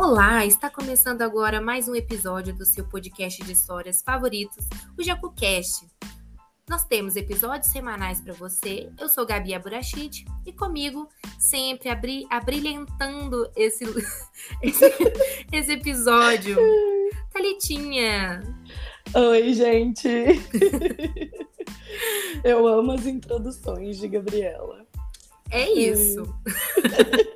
Olá, está começando agora mais um episódio do seu podcast de histórias favoritos, o JacuCast. Nós temos episódios semanais para você. Eu sou Gabi Aburachid e comigo, sempre abri, abrilhantando esse, esse, esse episódio, Thalitinha. Oi, gente. Eu amo as introduções de Gabriela. É isso.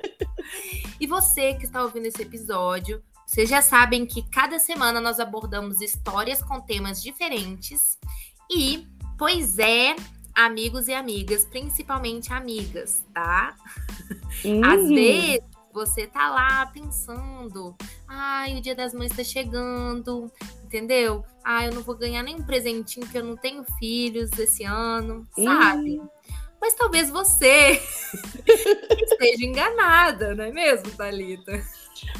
você que está ouvindo esse episódio, vocês já sabem que cada semana nós abordamos histórias com temas diferentes. E, pois é, amigos e amigas, principalmente amigas, tá? Uhum. Às vezes você tá lá pensando, ai, o dia das mães tá chegando, entendeu? Ah, eu não vou ganhar nenhum presentinho porque eu não tenho filhos esse ano, sabe? Mas talvez você esteja enganada, não é mesmo, Thalita?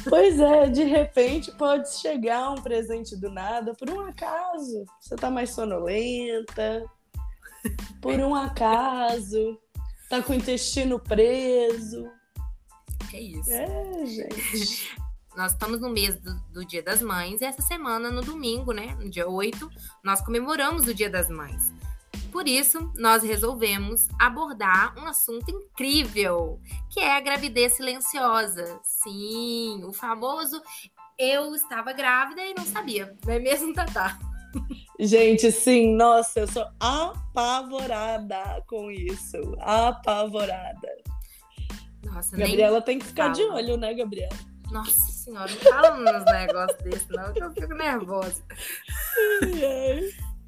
Pois é, de repente pode chegar um presente do nada, por um acaso. Você tá mais sonolenta, por um acaso, tá com o intestino preso. É isso. É, gente. Nós estamos no mês do, do Dia das Mães e essa semana, no domingo, né, no dia 8, nós comemoramos o Dia das Mães. Por isso, nós resolvemos abordar um assunto incrível, que é a gravidez silenciosa. Sim, o famoso eu estava grávida e não sabia, não é mesmo, Tatá? Gente, sim, nossa, eu sou apavorada com isso. Apavorada. Nossa, Gabriela tem que ficar de fala. olho, né, Gabriela? Nossa senhora, não fala uns negócios desses, não, que eu fico nervosa.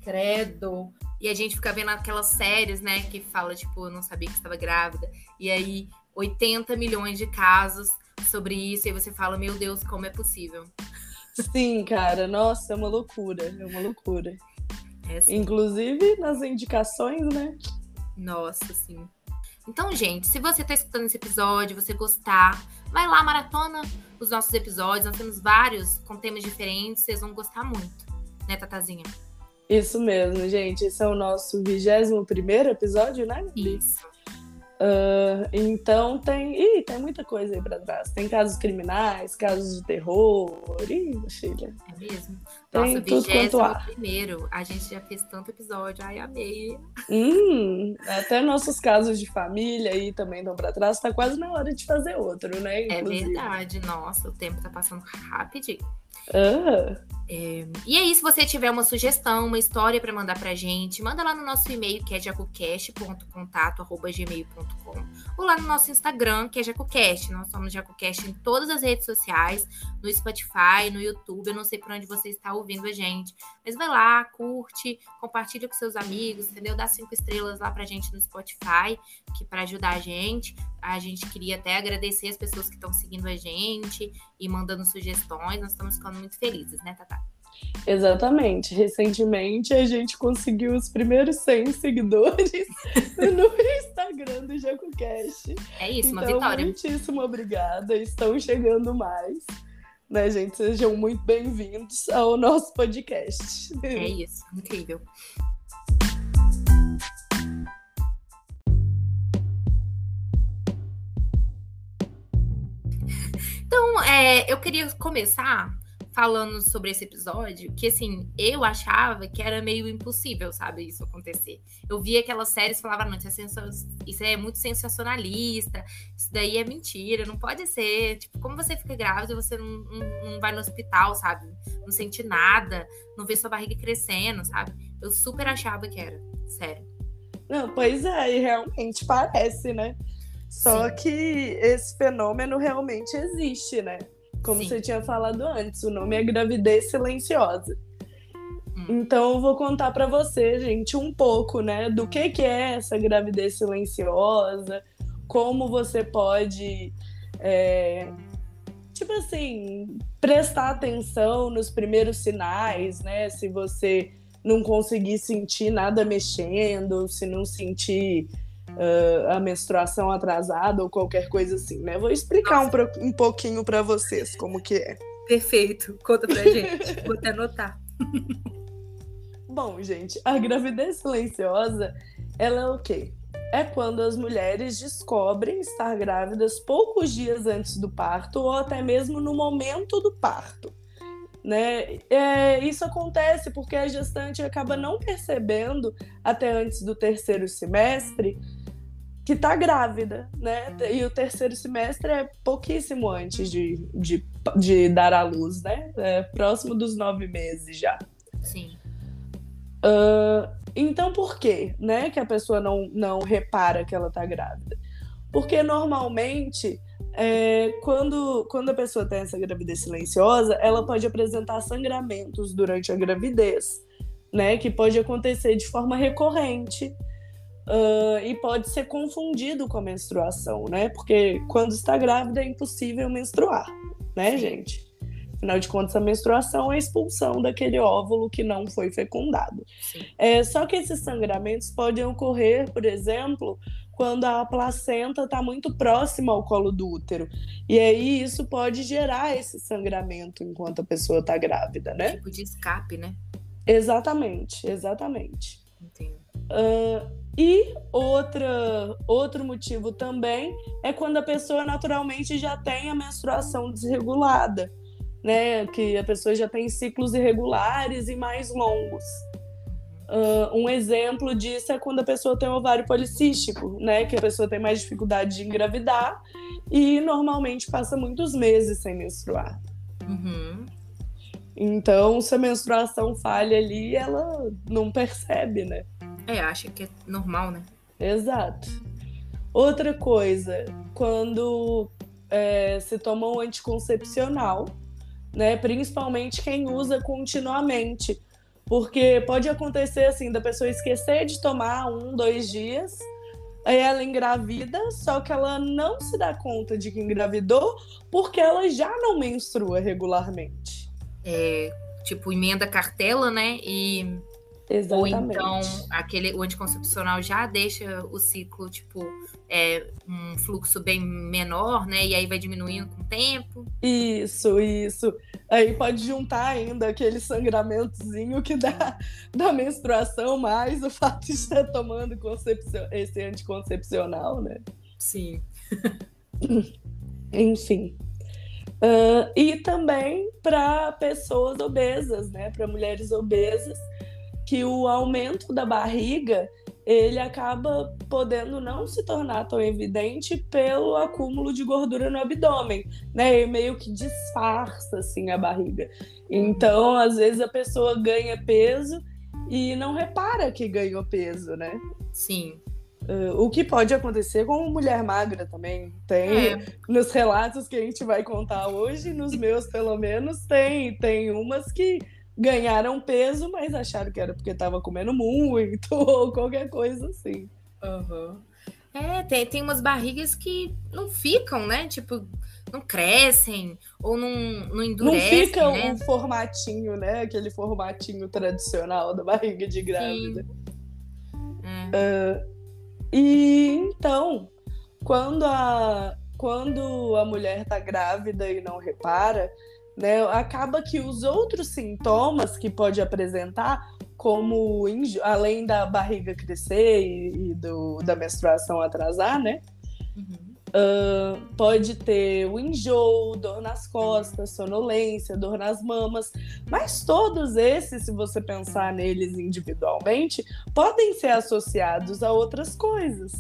Credo. E a gente fica vendo aquelas séries, né, que fala, tipo, eu não sabia que estava grávida. E aí, 80 milhões de casos sobre isso. E você fala, meu Deus, como é possível? Sim, cara, nossa, é uma loucura, é uma loucura. É assim. Inclusive nas indicações, né? Nossa, sim. Então, gente, se você tá escutando esse episódio, você gostar, vai lá, maratona os nossos episódios. Nós temos vários com temas diferentes, vocês vão gostar muito. Né, Tatazinha? Isso mesmo, gente. Esse é o nosso 21 primeiro episódio, né? Gabi? Isso. Ah, então tem. Ih, tem muita coisa aí pra trás. Tem casos criminais, casos de terror. Ih, filha. É mesmo? Tem Nossa, tudo quanto há. primeiro. A gente já fez tanto episódio. Ai, amei. Hum, até nossos casos de família aí também estão pra trás. Tá quase na hora de fazer outro, né? É Inclusive. verdade. Nossa, o tempo tá passando rapidinho. Ah, É, E aí, se você tiver uma sugestão, uma história para mandar pra gente, manda lá no nosso e-mail, que é jacocast.contato.gmail.com ou lá no nosso Instagram, que é jacocast. Nós somos jacocast em todas as redes sociais, no Spotify, no YouTube, eu não sei por onde você está ouvindo a gente, mas vai lá, curte, compartilha com seus amigos, entendeu? Dá cinco estrelas lá pra gente no Spotify, que para ajudar a gente. A gente queria até agradecer as pessoas que estão seguindo a gente e mandando sugestões. Nós estamos ficando muito felizes, né, Tatá? exatamente. Recentemente a gente conseguiu os primeiros 100 seguidores no Instagram do JacoCast. É isso, uma então, vitória. muitíssimo obrigada. Estão chegando mais. Né, gente? Sejam muito bem-vindos ao nosso podcast. É isso, incrível. Então, é, eu queria começar falando sobre esse episódio, que assim, eu achava que era meio impossível, sabe, isso acontecer. Eu via aquelas séries e falava, não, isso é, isso é muito sensacionalista, isso daí é mentira, não pode ser. Tipo, como você fica grávida você não, não, não vai no hospital, sabe? Não sente nada, não vê sua barriga crescendo, sabe? Eu super achava que era, sério. Não, pois é, e realmente parece, né? Só Sim. que esse fenômeno realmente existe, né? Como Sim. você tinha falado antes, o nome é gravidez silenciosa. Hum. Então eu vou contar pra você, gente, um pouco, né, do que que é essa gravidez silenciosa, como você pode, é, tipo assim, prestar atenção nos primeiros sinais, né? Se você não conseguir sentir nada mexendo, se não sentir ah, a menstruação atrasada ou qualquer coisa assim, né? Vou explicar um, pro- um pouquinho pra vocês como que é. Perfeito, conta pra gente. Vou até anotar. Bom, gente, a gravidez silenciosa, ela é o quê? é quando as mulheres descobrem estar grávidas poucos dias antes do parto ou até mesmo no momento do parto. Né? É, isso acontece porque a gestante acaba não percebendo até antes do terceiro semestre que está grávida, né? E o terceiro semestre é pouquíssimo antes de, de, de dar à luz, né? É próximo dos nove meses já. Sim. Uh, então, por quê, né, que a pessoa não, não repara que ela está grávida? Porque normalmente, é, quando, quando a pessoa tem essa gravidez silenciosa, ela pode apresentar sangramentos durante a gravidez, né, que pode acontecer de forma recorrente. Uh, e pode ser confundido com a menstruação, né? Porque quando está grávida é impossível menstruar, né, gente? Afinal de contas, a menstruação é a expulsão daquele óvulo que não foi fecundado. É, só que esses sangramentos podem ocorrer, por exemplo, quando a placenta está muito próxima ao colo do útero. E aí isso pode gerar esse sangramento enquanto a pessoa está grávida, né? Tipo de escape, né? Exatamente, exatamente. Entendo. Uh, e outra, outro motivo também é quando a pessoa naturalmente já tem a menstruação desregulada né? Que a pessoa já tem ciclos irregulares e mais longos. Uh, um exemplo disso é quando a pessoa tem ovário policístico, né? Que a pessoa tem mais dificuldade de engravidar e normalmente passa muitos meses sem menstruar. Uhum. Então, se a menstruação falha ali, ela não percebe, né? É, acha que é normal, né? Exato. Outra coisa, quando é, se toma um anticoncepcional, né? Principalmente quem usa continuamente. Porque pode acontecer assim, da pessoa esquecer de tomar um, dois dias, aí ela engravida, só que ela não se dá conta de que engravidou porque ela já não menstrua regularmente. É, tipo, emenda cartela, né? E Exatamente. Ou então aquele, o anticoncepcional já deixa o ciclo, tipo, é, um fluxo bem menor, né? E aí vai diminuindo com o tempo. Isso, isso. Aí pode juntar ainda aquele sangramentozinho que dá da menstruação, mais o fato de estar tomando esse anticoncepcional, né? Sim. Enfim. Uh, e também para pessoas obesas, né? Para mulheres obesas que o aumento da barriga ele acaba podendo não se tornar tão evidente pelo acúmulo de gordura no abdômen, né? E meio que disfarça assim a barriga. Então, às vezes a pessoa ganha peso e não repara que ganhou peso, né? Sim. Uh, o que pode acontecer com mulher magra também. Tem é. nos relatos que a gente vai contar hoje, nos meus pelo menos, tem, tem umas que ganharam peso, mas acharam que era porque estava comendo muito ou qualquer coisa assim. Uhum. É, tem, tem umas barrigas que não ficam, né? Tipo, não crescem ou não, não endurecem. Não fica né? um formatinho, né? Aquele formatinho tradicional da barriga de grávida. É. Uh, e então, quando a, quando a mulher tá grávida e não repara, né? Acaba que os outros sintomas que pode apresentar, como além da barriga crescer e, e do, da menstruação atrasar, né? Uhum. Uh, pode ter o enjoo, dor nas costas, sonolência, dor nas mamas, mas todos esses, se você pensar neles individualmente, podem ser associados a outras coisas.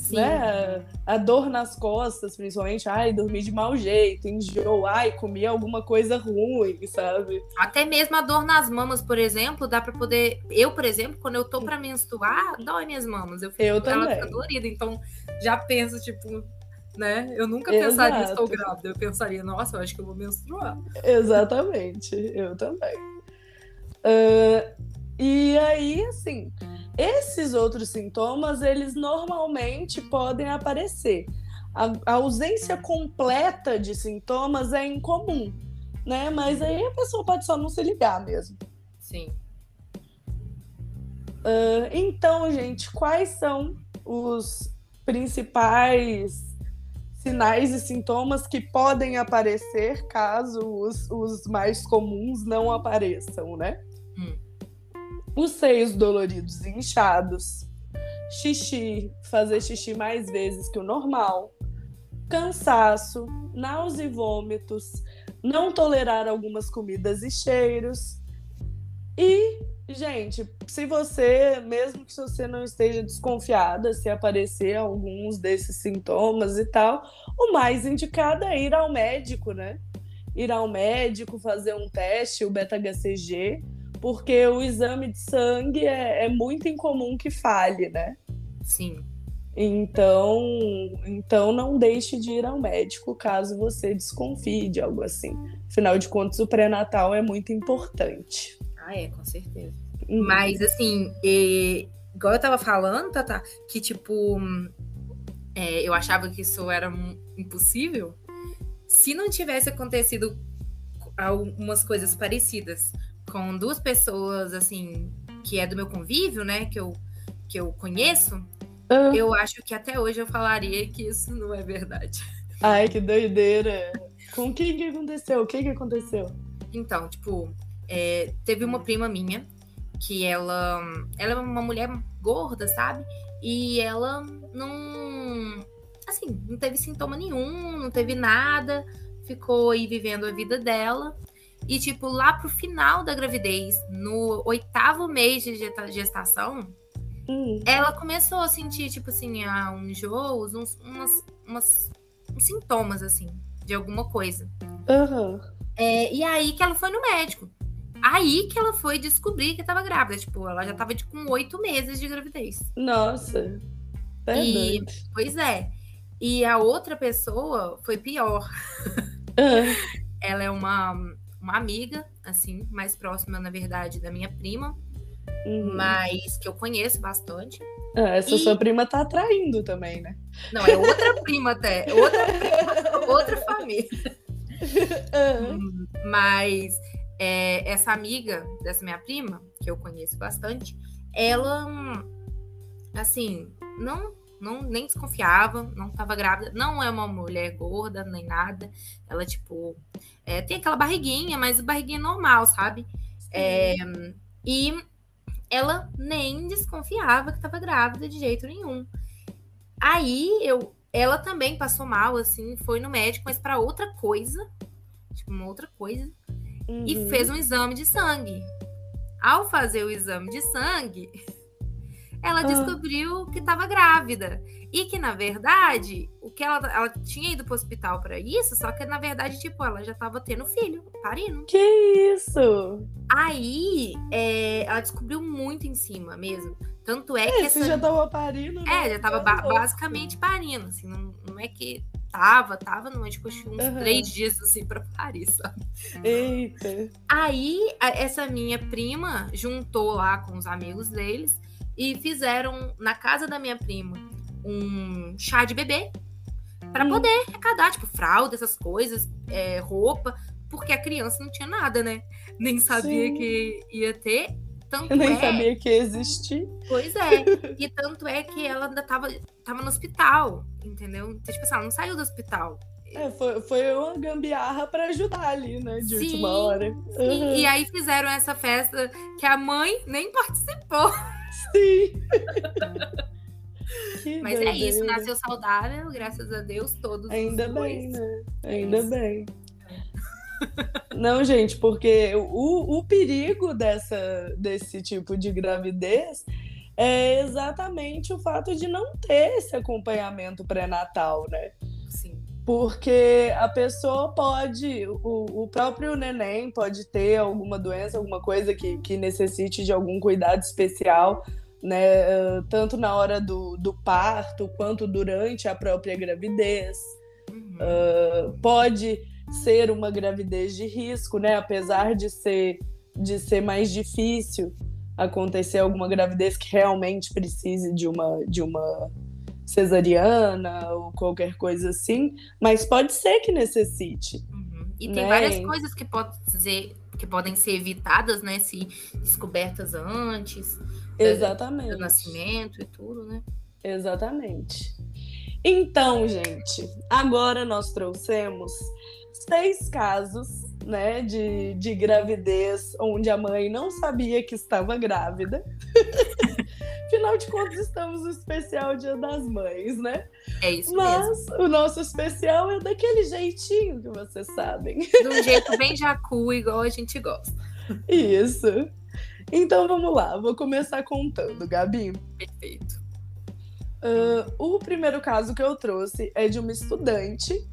Sim. né? A dor nas costas, principalmente, ai, dormir de mau jeito, enjoo, ai, comi alguma coisa ruim, sabe? Até mesmo a dor nas mamas, por exemplo, dá para poder. Eu, por exemplo, quando eu tô para menstruar, dói minhas mamas. Eu, fico, eu também. Ela dolorida, então já penso, tipo, né? Eu nunca pensaria, Exato. estou grávida. Eu pensaria, nossa, eu acho que eu vou menstruar. Exatamente, eu também. Uh, e aí, assim, esses outros sintomas, eles normalmente podem aparecer. A, a ausência completa de sintomas é incomum, né? Mas aí a pessoa pode só não se ligar mesmo. Sim. Uh, então, gente, quais são os principais sinais e sintomas que podem aparecer caso os, os mais comuns não apareçam, né? Hum os seios doloridos e inchados, xixi, fazer xixi mais vezes que o normal, cansaço, náusea e vômitos, não tolerar algumas comidas e cheiros. E, gente, se você, mesmo que você não esteja desconfiada, se aparecer alguns desses sintomas e tal, o mais indicado é ir ao médico, né? Ir ao médico, fazer um teste, o beta-HCG, porque o exame de sangue é, é muito incomum que falhe, né? Sim. Então, então não deixe de ir ao médico caso você desconfie de algo assim. Afinal de contas, o pré-natal é muito importante. Ah, é, com certeza. Uhum. Mas assim, e, igual eu tava falando, Tata, que tipo, é, eu achava que isso era impossível. Se não tivesse acontecido algumas coisas parecidas com duas pessoas, assim, que é do meu convívio, né, que eu, que eu conheço, uhum. eu acho que até hoje eu falaria que isso não é verdade. Ai, que doideira! Com quem que aconteceu? O que que aconteceu? Então, tipo, é, teve uma prima minha que ela, ela é uma mulher gorda, sabe? E ela não, assim, não teve sintoma nenhum, não teve nada, ficou aí vivendo a vida dela. E, tipo, lá pro final da gravidez, no oitavo mês de gestação, hum. ela começou a sentir, tipo assim, uns enjoos, uns, umas, umas, uns sintomas, assim, de alguma coisa. Uhum. É, e aí que ela foi no médico. Aí que ela foi descobrir que estava grávida. Tipo, ela já estava tipo, com oito meses de gravidez. Nossa. É e, pois é. E a outra pessoa foi pior. Uhum. ela é uma uma amiga, assim, mais próxima, na verdade, da minha prima, uhum. mas que eu conheço bastante. Ah, essa e... sua prima tá atraindo também, né? Não, é outra prima até, outra prima, outra família. Uhum. Mas é, essa amiga dessa minha prima, que eu conheço bastante, ela, assim, não não nem desconfiava, não estava grávida, não é uma mulher gorda nem nada. Ela, tipo, é, tem aquela barriguinha, mas barriguinha normal, sabe? É, e ela nem desconfiava que estava grávida de jeito nenhum. Aí eu, ela também passou mal, assim, foi no médico, mas para outra coisa, tipo, uma outra coisa, uhum. e fez um exame de sangue. Ao fazer o exame de sangue, ela ah. descobriu que estava grávida. E que, na verdade, o que ela, ela tinha ido pro hospital para isso, só que, na verdade, tipo, ela já estava tendo filho, parindo. Que isso? Aí, é, ela descobriu muito em cima mesmo. Tanto é, é que. Você essa... já tava parindo, né? É, já tava ba basicamente parindo, assim, não, não é que tava, tava, não, tipo, uns uhum. três dias assim pra Paris, sabe? Eita. Aí, essa minha prima juntou lá com os amigos deles e fizeram na casa da minha prima um chá de bebê para hum. poder arrecadar, tipo, fralda, essas coisas, é, roupa, porque a criança não tinha nada, né? Nem sabia Sim. que ia ter. Tanto Eu nem é... sabia que existia. Pois é. E tanto é que ela ainda tava, tava no hospital, entendeu? Então, tipo assim, ela não saiu do hospital. É, foi, foi uma gambiarra para ajudar ali, né? De sim, última hora. Uhum. E aí fizeram essa festa que a mãe nem participou. Sim. Mas é isso, nasceu saudável, graças a Deus, todos Ainda bem, né? Ainda é bem. Não, gente, porque o, o perigo dessa, desse tipo de gravidez é exatamente o fato de não ter esse acompanhamento pré-natal, né? Porque a pessoa pode, o, o próprio neném pode ter alguma doença, alguma coisa que, que necessite de algum cuidado especial né? Tanto na hora do, do parto quanto durante a própria gravidez. Uhum. Uh, pode ser uma gravidez de risco, né? Apesar de ser, de ser mais difícil acontecer alguma gravidez que realmente precise de uma, de uma cesariana ou qualquer coisa assim, mas pode ser que necessite. Uhum. E tem né? várias coisas que, pode ser, que podem ser evitadas, né? Se descobertas antes. Exatamente. Do nascimento e tudo, né? Exatamente. Então, gente, agora nós trouxemos seis casos, né, de, de gravidez onde a mãe não sabia que estava grávida. Afinal de contas, estamos no especial Dia das Mães, né? É isso Mas mesmo. o nosso especial é daquele jeitinho que vocês sabem. De um jeito bem jacu, igual a gente gosta. Isso. Então vamos lá, vou começar contando, Gabi. Perfeito. Uh, o primeiro caso que eu trouxe é de uma estudante.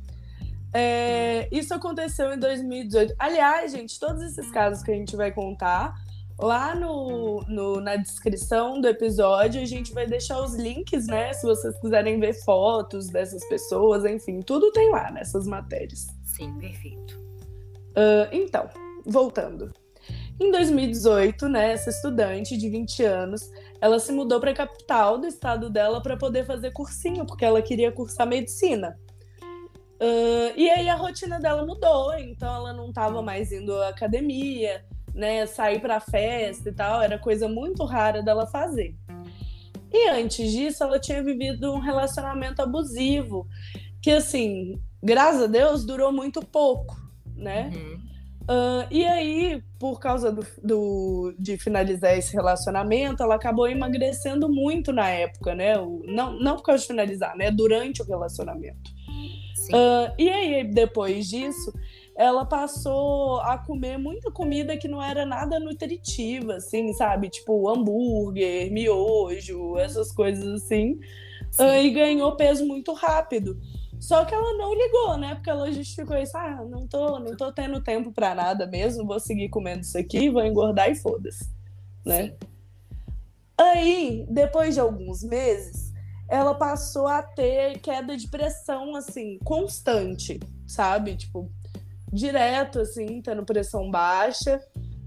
É, isso aconteceu em 2018. Aliás, gente, todos esses casos que a gente vai contar, lá no, no, na descrição do episódio, a gente vai deixar os links, né? Se vocês quiserem ver fotos dessas pessoas, enfim, tudo tem lá nessas matérias. Sim, perfeito. Uh, então, voltando. Em 2018, né, essa estudante de 20 anos, ela se mudou para a capital do estado dela para poder fazer cursinho, porque ela queria cursar medicina. Uh, e aí a rotina dela mudou, então ela não estava mais indo à academia, né, sair para festa e tal, era coisa muito rara dela fazer. E antes disso, ela tinha vivido um relacionamento abusivo, que assim, graças a Deus, durou muito pouco, né? Uhum. Uh, e aí, por causa do, do, de finalizar esse relacionamento, ela acabou emagrecendo muito na época, né? O, não, não por causa de finalizar, né? Durante o relacionamento. Uh, e aí, depois disso, ela passou a comer muita comida que não era nada nutritiva, assim, sabe? Tipo hambúrguer, miojo, essas coisas assim. Uh, e ganhou peso muito rápido. Só que ela não ligou, né? Porque ela justificou isso. Ah, não tô, não tô tendo tempo para nada mesmo, vou seguir comendo isso aqui, vou engordar e foda-se. Né? Aí, depois de alguns meses, ela passou a ter queda de pressão, assim, constante, sabe? Tipo, direto, assim, tendo pressão baixa,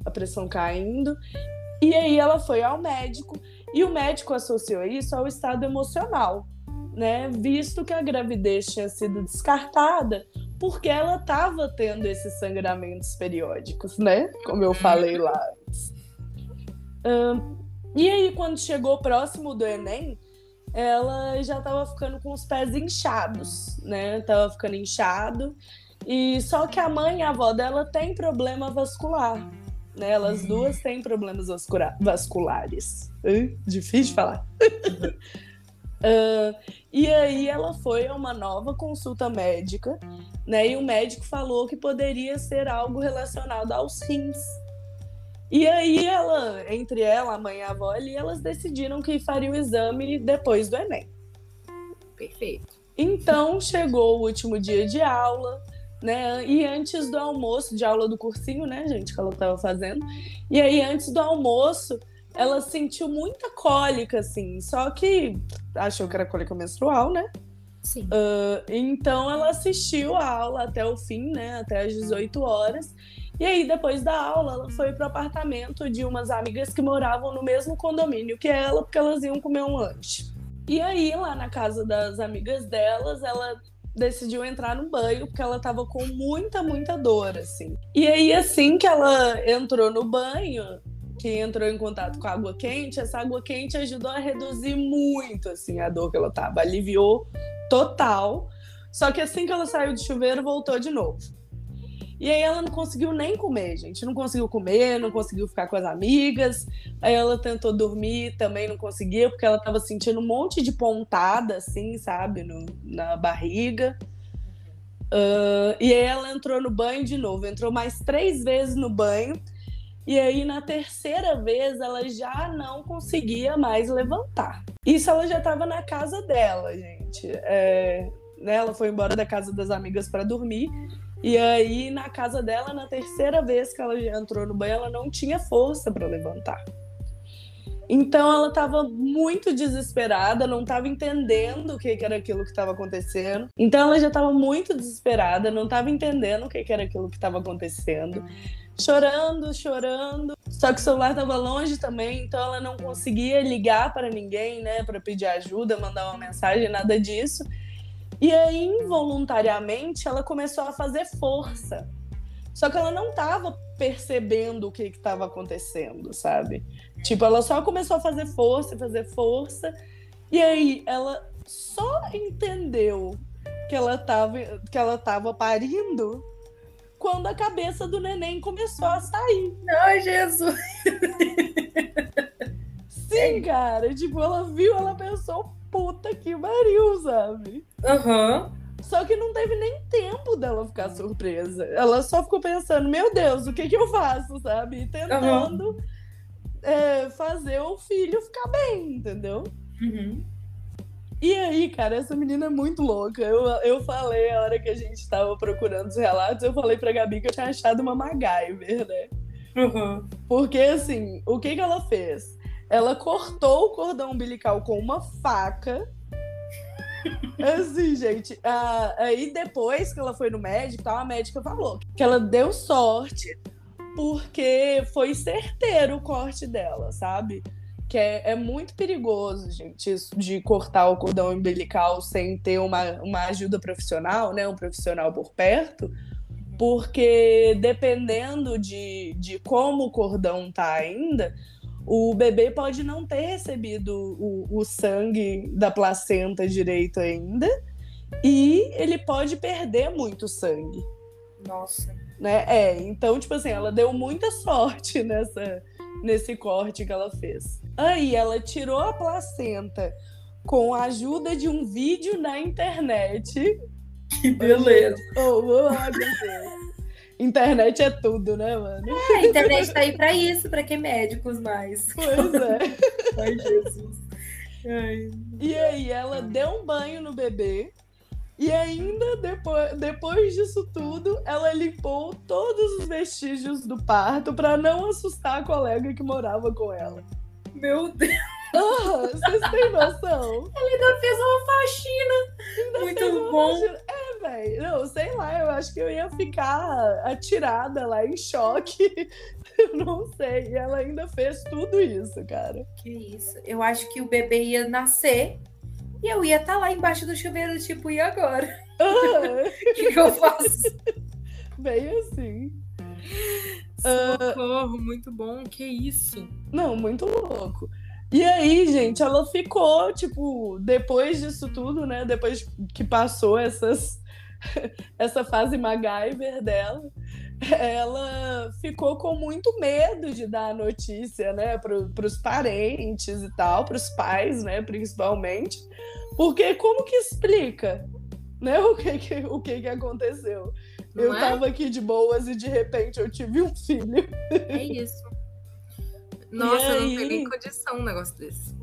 a pressão caindo. E aí ela foi ao médico, e o médico associou isso ao estado emocional né? Visto que a gravidez tinha sido descartada porque ela estava tendo esses sangramentos periódicos, né? Como eu falei lá antes. E aí, quando chegou próximo do Enem, ela já estava ficando com os pés inchados, né? Tava ficando inchado. E só que a mãe e a avó dela tem problema vascular. Né? Elas duas têm problemas vasculares. Difícil de falar. Uh, e aí ela foi a uma nova consulta médica, né? E o médico falou que poderia ser algo relacionado aos rins. E aí ela, entre ela, a mãe e a avó ali, elas decidiram que fariam o exame depois do Enem. Perfeito. Então chegou o último dia de aula, né? E antes do almoço, de aula do cursinho, né, gente, que ela estava fazendo. E aí, antes do almoço, ela sentiu muita cólica, assim, só que achou que era cólica menstrual, né? Sim. Uh, então ela assistiu a aula até o fim, né? Até as 18 horas. E aí, depois da aula, ela foi pro apartamento de umas amigas que moravam no mesmo condomínio que ela, porque elas iam comer um lanche. E aí, lá na casa das amigas delas, ela decidiu entrar no banho porque ela tava com muita, muita dor, assim. E aí, assim que ela entrou no banho, que entrou em contato com a água quente, essa água quente ajudou a reduzir muito assim a dor que ela tava, aliviou total. Só que assim que ela saiu do chuveiro, voltou de novo. E aí ela não conseguiu nem comer, gente. Não conseguiu comer, não conseguiu ficar com as amigas. Aí ela tentou dormir, também não conseguia, porque ela tava sentindo um monte de pontada, assim, sabe, no, na barriga. Uh, e aí ela entrou no banho de novo. Entrou mais três vezes no banho. E aí, na terceira vez, ela já não conseguia mais levantar. Isso ela já estava na casa dela, gente. É, né, ela foi embora da casa das amigas para dormir. E aí, na casa dela, na terceira vez que ela já entrou no banho, ela não tinha força para levantar. Então ela estava muito desesperada, não estava entendendo o que, que, era aquilo que estava acontecendo. Então ela já estava muito desesperada, não estava entendendo o que, que, era aquilo que estava acontecendo chorando, chorando. Só que o celular estava longe também, então ela não conseguia ligar para ninguém, né, para pedir ajuda, mandar uma mensagem, nada disso. E aí, involuntariamente, ela começou a fazer força. Só que ela não estava percebendo o que estava acontecendo, sabe? Tipo, ela só começou a fazer força, fazer força. E aí, ela só entendeu que ela estava que ela tava parindo quando a cabeça do neném começou a sair. Ai, Jesus! Sim, cara. Tipo, ela viu, ela pensou, puta que pariu, sabe? Aham. Uhum. Só que não teve nem tempo dela ficar surpresa. Ela só ficou pensando, meu Deus, o que que eu faço, sabe? E tentando uhum. é, fazer o filho ficar bem, entendeu? Uhum. E aí, cara, essa menina é muito louca. Eu, eu falei, a hora que a gente tava procurando os relatos, eu falei pra Gabi que eu tinha achado uma MacGyver, né? Uhum. Porque, assim, o que que ela fez? Ela cortou o cordão umbilical com uma faca. Assim, gente. aí depois que ela foi no médico, a médica falou que ela deu sorte porque foi certeiro o corte dela, sabe? que é, é, muito perigoso, gente, isso de cortar o cordão umbilical sem ter uma, uma ajuda profissional, né? Um profissional por perto, porque dependendo de, de como o cordão tá ainda, o bebê pode não ter recebido o, o sangue da placenta direito ainda, e ele pode perder muito sangue. Nossa. Né? É, então, tipo assim, ela deu muita sorte nessa, nesse corte que ela fez. Aí ela tirou a placenta com a ajuda de um vídeo na internet. Que beleza! Oh, oh, meu Deus. Internet é tudo, né, mano? É, a internet tá aí pra isso, pra que médicos mais? Pois é. Ai, Jesus. Ai. E aí, ela deu um banho no bebê, e ainda depois, depois disso tudo, ela limpou todos os vestígios do parto para não assustar a colega que morava com ela. Meu Deus! Oh, vocês têm noção? Ela ainda fez uma faxina. Ainda Muito bom. Faxina. É, velho. Não, sei lá, eu acho que eu ia ficar atirada lá em choque. não sei. E ela ainda fez tudo isso, cara. Que isso. Eu acho que o bebê ia nascer e eu ia estar tá lá embaixo do chuveiro, tipo, e agora? O que, que, eu faço? Bem assim. Socorro, uh... muito bom, que isso? Não, muito louco. E aí, gente, ela ficou, tipo, depois disso tudo, né? Depois que passou essas, essa fase MacGyver dela, ela ficou com muito medo de dar a notícia, né, para os parentes e tal, para os pais, né, principalmente, porque como que explica, né, o que que, o que, que aconteceu? Não eu é? tava aqui de boas e de repente eu tive um filho. É isso. Nossa, não tem nem condição um negócio desse.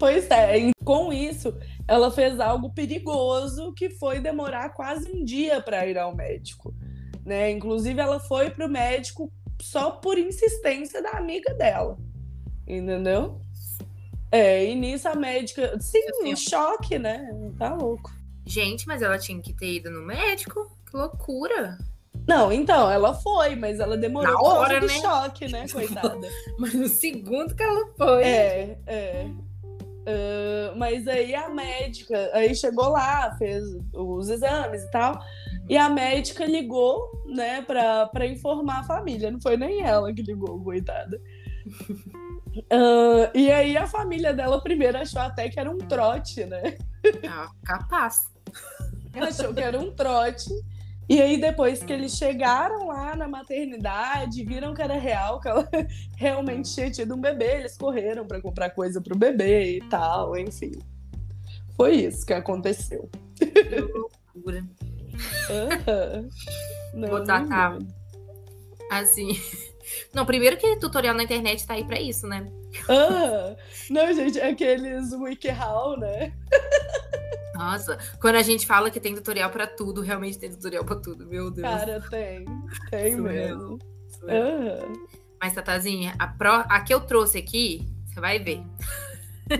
Pois é, com isso, ela fez algo perigoso que foi demorar quase um dia para ir ao médico né? Inclusive, ela foi pro médico só por insistência da amiga dela, entendeu? É, e nisso a médica, sim, em choque, né? Tá louco. Gente, mas ela tinha que ter ido no médico? Que loucura! Não, então, ela foi, mas ela demorou Na hora, né? choque, né, coitada. mas no segundo que ela foi. É, é. Uh, mas aí a médica, aí chegou lá, fez os exames e tal. E a médica ligou, né, pra, pra informar a família. Não foi nem ela que ligou, coitada. Uh, e aí a família dela primeiro achou até que era um trote, né? Ah, capaz. Achou que era um trote. E aí, depois que eles chegaram lá na maternidade, viram que era real, que ela realmente tinha tido um bebê, eles correram para comprar coisa pro bebê e tal, enfim. Foi isso que aconteceu. Que loucura. Uhum. Não, Botar, tá. Assim. Não, primeiro que tutorial na internet tá aí pra isso, né? Ah, não, gente, é aqueles WikiHow, né? Nossa, quando a gente fala que tem tutorial pra tudo, realmente tem tutorial pra tudo, meu Deus. Cara, tem. Tem mesmo. Uhum. Mas, Tatazinha, a, pro, a que eu trouxe aqui, você vai ver.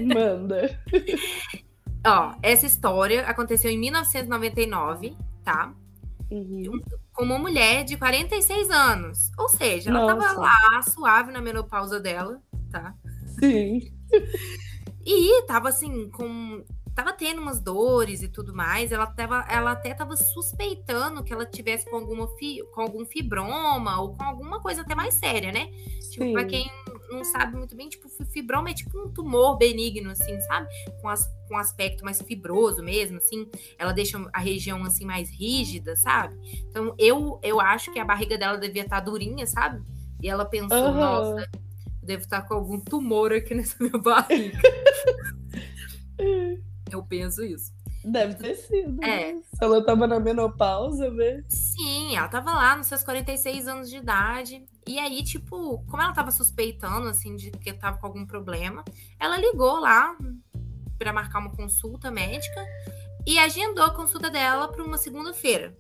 Manda. Ó, essa história aconteceu em 1999 tá? Uhum. Com uma mulher de 46 anos. Ou seja, ela Nossa. tava lá, suave na menopausa dela, tá? Sim. E tava assim, com. Tava tendo umas dores e tudo mais. Ela, tava, ela até tava suspeitando que ela tivesse com, alguma fi, com algum fibroma ou com alguma coisa até mais séria, né? Sim. Tipo, pra quem não sabe muito bem, tipo, fibroma é tipo um tumor benigno, assim, sabe? Com, as, com aspecto mais fibroso mesmo, assim. Ela deixa a região, assim, mais rígida, sabe? Então, eu, eu acho que a barriga dela devia estar tá durinha, sabe? E ela pensou, uhum. nossa, devo estar com algum tumor aqui nessa minha barriga. eu penso isso. Deve ter sido. É. né? Ela tava na menopausa, vê. Sim, ela tava lá nos seus 46 anos de idade. E aí, tipo, como ela tava suspeitando, assim, de que tava com algum problema, ela ligou lá pra marcar uma consulta médica e agendou a consulta dela pra uma segunda-feira,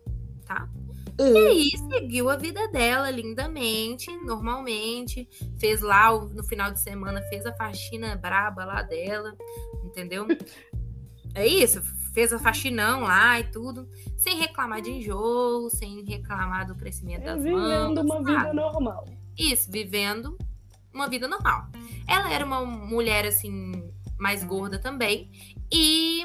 tá? E aí, seguiu a vida dela lindamente, normalmente. Fez lá, no final de semana, fez a faxina braba lá dela, entendeu? É isso, fez a faxinão lá e tudo, sem reclamar de enjoo, sem reclamar do crescimento É das vivendo mãos, uma vida sabe? normal. Isso, vivendo uma vida normal. Ela era uma mulher, assim, mais gorda também. E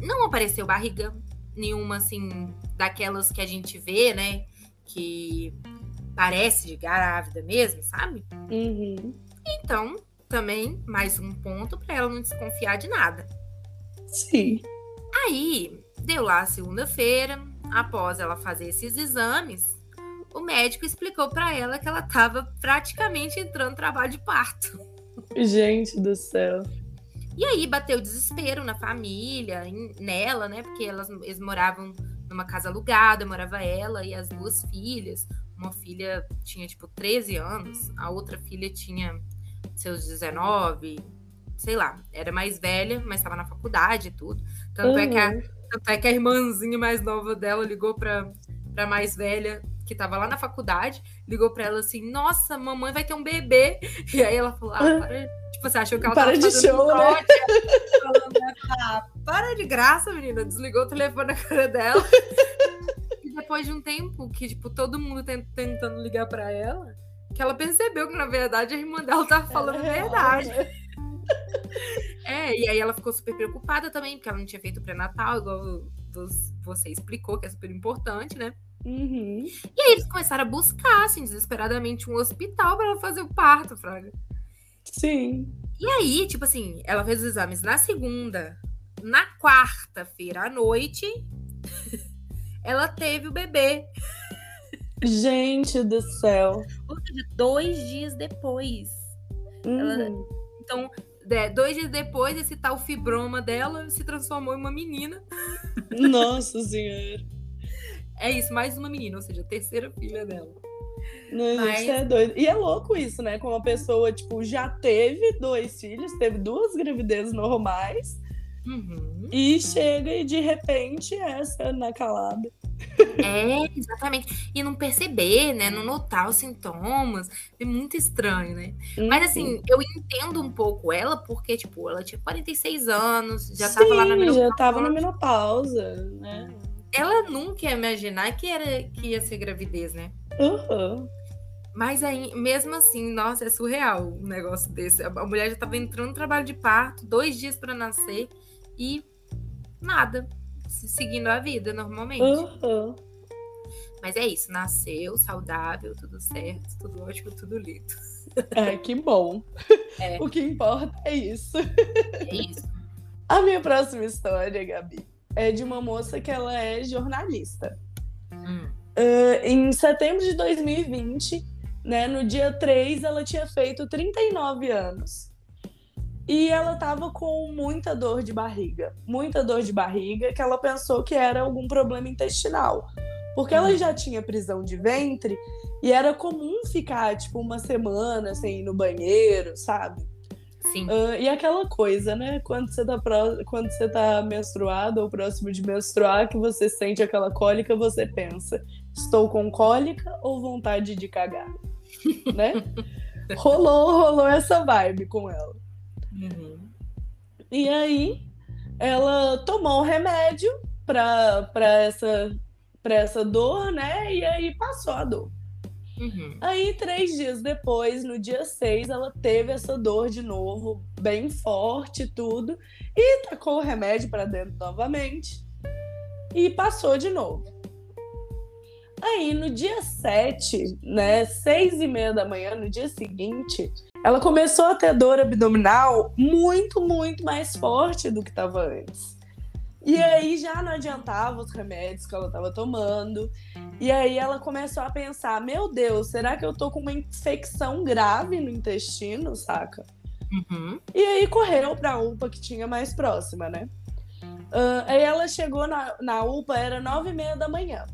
não apareceu barriga nenhuma, assim, daquelas que a gente vê, né? Que parece de grávida mesmo, sabe? Uhum. Então, também, mais um ponto para ela não desconfiar de nada. Sim. Aí, deu lá segunda-feira, após ela fazer esses exames, o médico explicou para ela que ela estava praticamente entrando em trabalho de parto. Gente do céu. E aí bateu desespero na família, em- nela, né? Porque elas, eles moravam numa casa alugada, morava ela e as duas filhas. Uma filha tinha, tipo, 13 anos, a outra filha tinha seus 19, sei lá, era mais velha, mas estava na faculdade e tudo. Tanto, é que a, Uhum. tanto é que a irmãzinha mais nova dela ligou pra, pra mais velha, que tava lá na faculdade, ligou pra ela assim: Nossa, mamãe vai ter um bebê. E aí ela falou: Ah, para. Tipo, você achou que ela Para tava de show, né? trote, falando, né? Ah, para de graça, menina. Desligou o telefone na cara dela. E depois de um tempo que, tipo, todo mundo tent- tentando ligar pra ela, que ela percebeu que, na verdade, a irmã dela tava falando a verdade. É, e aí ela ficou super preocupada também, porque ela não tinha feito pré-natal, igual você explicou, que é super importante, né? Uhum. E aí eles começaram a buscar, assim, desesperadamente, um hospital pra ela fazer o parto, Fraga. Sim. E aí, tipo assim, ela fez os exames na segunda, na quarta-feira à noite, ela teve o bebê. Gente do céu. Ou seja, dois dias depois. Ela- Uhum. Então, é, dois dias depois, esse tal fibroma dela se transformou em uma menina. Nossa senhora. É isso, mais uma menina, ou seja, a terceira filha dela. Não, Mas- gente, é doido. E é louco isso, né? Como a pessoa, tipo, já teve dois filhos, teve duas gravidezes normais, Uhum. e chega e de repente essa na calada. É, exatamente. E não perceber, né? Não notar os sintomas. É muito estranho, né? Mas Uhum. assim, eu entendo um pouco ela, porque, tipo, ela tinha 46 anos, já tava lá na Sim, menopausa. já tava na menopausa, né? Ela nunca ia imaginar que, era, que ia ser gravidez, né? Uhum. Mas aí, mesmo assim, nossa, é surreal um negócio desse. A mulher já tava entrando no trabalho de parto, dois dias pra nascer e nada. Se- Seguindo a vida normalmente. Uhum. Mas é isso, nasceu, saudável, tudo certo, tudo ótimo, tudo lindo. É, que bom. É. O que importa é isso. É isso. A minha próxima história, Gabi, é de uma moça que ela é jornalista. Hum. Uh, em setembro de 2020, né, no dia 3, ela tinha feito 39 anos. E ela tava com muita dor de barriga. Muita dor de barriga, que ela pensou que era algum problema intestinal. Porque ela Hum. já tinha prisão de ventre e era comum ficar, tipo, uma semana sem ir no banheiro, sabe? Sim. Ah, e aquela coisa, né? Quando você, tá pró- Quando você tá menstruado ou próximo de menstruar, que você sente aquela cólica, você pensa: estou com cólica ou vontade de cagar? né? Rolou, rolou essa vibe com ela. Uhum. E aí, ela tomou um remédio pra, essa, pra essa dor, né? E aí passou a dor. Uhum. Aí, três dias depois, no dia 6, ela teve essa dor de novo, bem forte tudo, e tacou o remédio para dentro novamente e passou de novo. Aí, no dia 7, né, seis e meia da manhã, no dia seguinte, ela começou a ter dor abdominal muito, muito mais forte do que estava antes. E aí já não adiantava os remédios que ela estava tomando. E aí ela começou a pensar: meu Deus, será que eu tô com uma infecção grave no intestino, saca? Uhum. E aí correu pra UPA que tinha mais próxima, né? Uh, aí ela chegou na, na UPA, era nove e meia da manhã.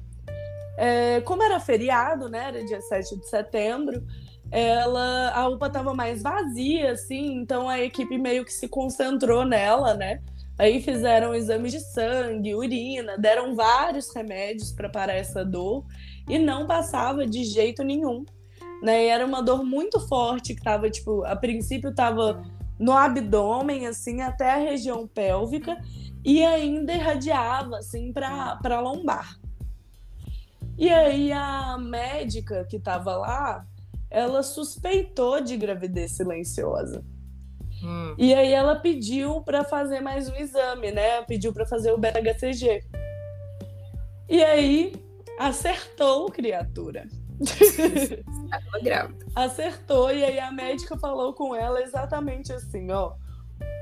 É, como era feriado, né? Era dia 7 de setembro, ela, a UPA estava mais vazia, assim, então a equipe meio que se concentrou nela, né? Aí fizeram exames de sangue, urina, deram vários remédios para parar essa dor e não passava de jeito nenhum. Né? E era uma dor muito forte que tava, tipo, a princípio tava no abdômen, assim, até a região pélvica e ainda irradiava, assim, para lombar. E aí a médica que estava lá, ela suspeitou de gravidez silenciosa. Hum. E aí ela pediu para fazer mais um exame, né? Pediu para fazer o beta-HCG. E aí acertou, criatura. Estava grávida. Acertou e aí a médica falou com ela exatamente assim, ó.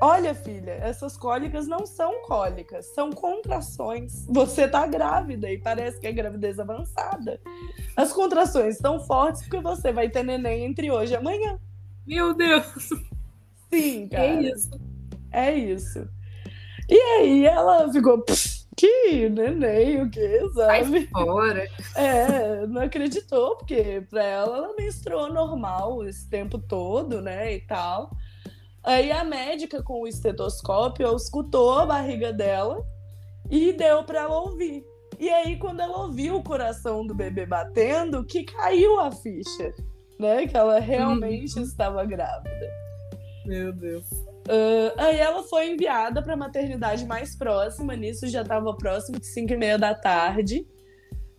Olha, filha, essas cólicas não são cólicas, são contrações. Você tá grávida e parece que é gravidez avançada. As contrações estão fortes porque você vai ter neném entre hoje e amanhã. Meu Deus! Sim, cara. É isso. É isso. E aí ela ficou, que neném, o que, Sai sabe? fora. É, não acreditou, porque pra ela ela menstruou normal esse tempo todo, né, e tal. Aí a médica com o estetoscópio escutou a barriga dela e deu pra ela ouvir. E aí quando ela ouviu o coração do bebê batendo, que caiu a ficha, né, que ela realmente estava grávida. Meu Deus. Uh, aí ela foi enviada para a maternidade mais próxima, nisso já estava próximo de 5 e meia da tarde.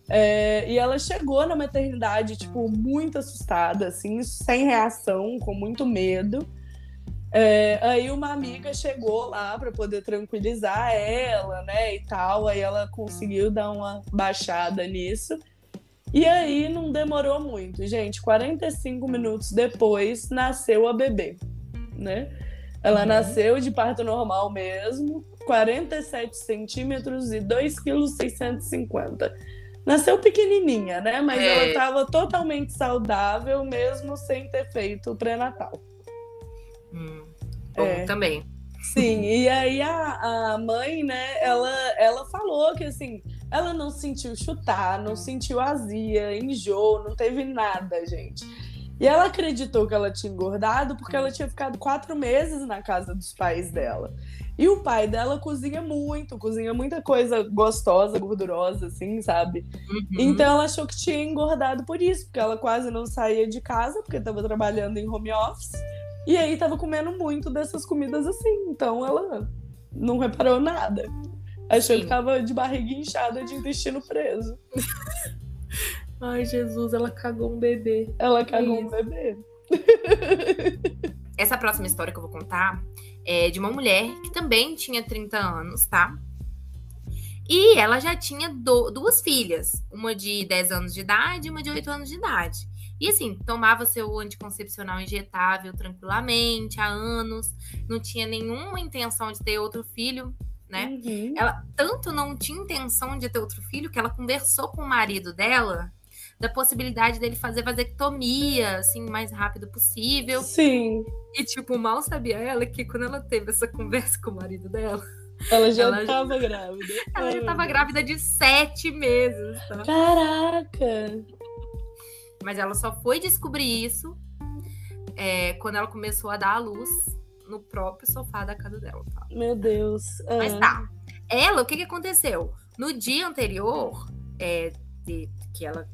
É, e ela chegou na maternidade, tipo, muito assustada, assim, sem reação, com muito medo. É, aí uma amiga chegou lá para poder tranquilizar ela, né, e tal. Aí ela conseguiu dar uma baixada nisso. E aí não demorou muito, gente. 45 minutos depois nasceu a bebê, né? Ela Uhum. nasceu de parto normal mesmo, 47 centímetros e 2,650 kg. Nasceu pequenininha, né? Mas É. ela estava totalmente saudável, mesmo sem ter feito o pré-natal. Hum. Bom, É. também. Sim, e aí a, a mãe, né, ela, ela falou que assim, ela não sentiu chutar, não sentiu azia, enjoo, não teve nada, gente. E ela acreditou que ela tinha engordado porque ela tinha ficado quatro meses na casa dos pais dela. E o pai dela cozinha muito, cozinha muita coisa gostosa, gordurosa, assim, sabe? Uhum. Então ela achou que tinha engordado por isso, porque ela quase não saía de casa, porque estava trabalhando em home office. E aí tava comendo muito dessas comidas assim. Então ela não reparou nada. Achou Sim. que tava de barriga inchada de intestino preso. Ai, Jesus, ela cagou um bebê. Ela cagou um Isso. bebê. Essa próxima história que eu vou contar é de uma mulher que também tinha 30 anos, tá? E ela já tinha do- duas filhas, uma de 10 anos de idade e uma de 8 anos de idade. E assim, tomava seu anticoncepcional injetável tranquilamente há anos, não tinha nenhuma intenção de ter outro filho, né? Uhum. Ela tanto não tinha intenção de ter outro filho que ela conversou com o marido dela da possibilidade dele fazer vasectomia, assim, o mais rápido possível. Sim. E, tipo, mal sabia ela que quando ela teve essa conversa com o marido dela, Ela já Ela já- tava grávida. ela já tava grávida de sete meses, tá? Caraca! Mas ela só foi descobrir isso é, quando ela começou a dar à luz no próprio sofá da casa dela, tá? Meu Deus. Mas Ah. tá. Ela, o que que aconteceu? No dia anterior, é, de- que ela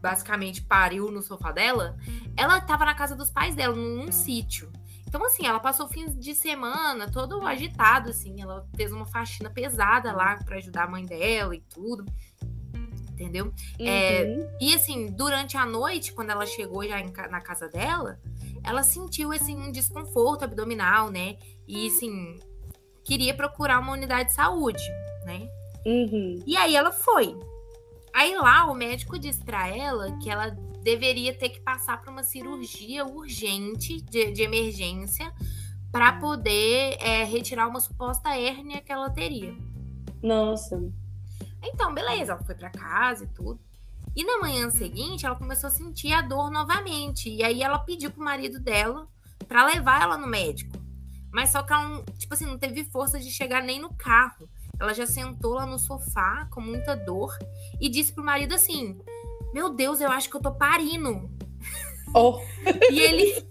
basicamente pariu no sofá dela, ela tava na casa dos pais dela, num, sítio. Então, assim, ela passou fins de semana todo agitado, assim. Ela fez uma faxina pesada lá pra ajudar a mãe dela e tudo. Entendeu? é, Uhum. E assim, durante a noite, quando ela chegou já em na casa dela, ela sentiu assim um desconforto abdominal, né? E assim, queria procurar uma unidade de saúde, né? Uhum. E aí ela foi. Aí lá o médico disse pra ela que ela deveria ter que passar por uma cirurgia urgente de, de emergência para poder é, retirar uma suposta hérnia que ela teria. Nossa. Então, beleza, ela foi para casa e tudo. E na manhã seguinte, ela começou a sentir a dor novamente. E aí ela pediu pro marido dela para levar ela no médico. Mas só que ela, tipo assim, não teve força de chegar nem no carro. Ela já sentou lá no sofá com muita dor e disse pro marido assim: Meu Deus, eu acho que eu tô parindo. Oh. e ele.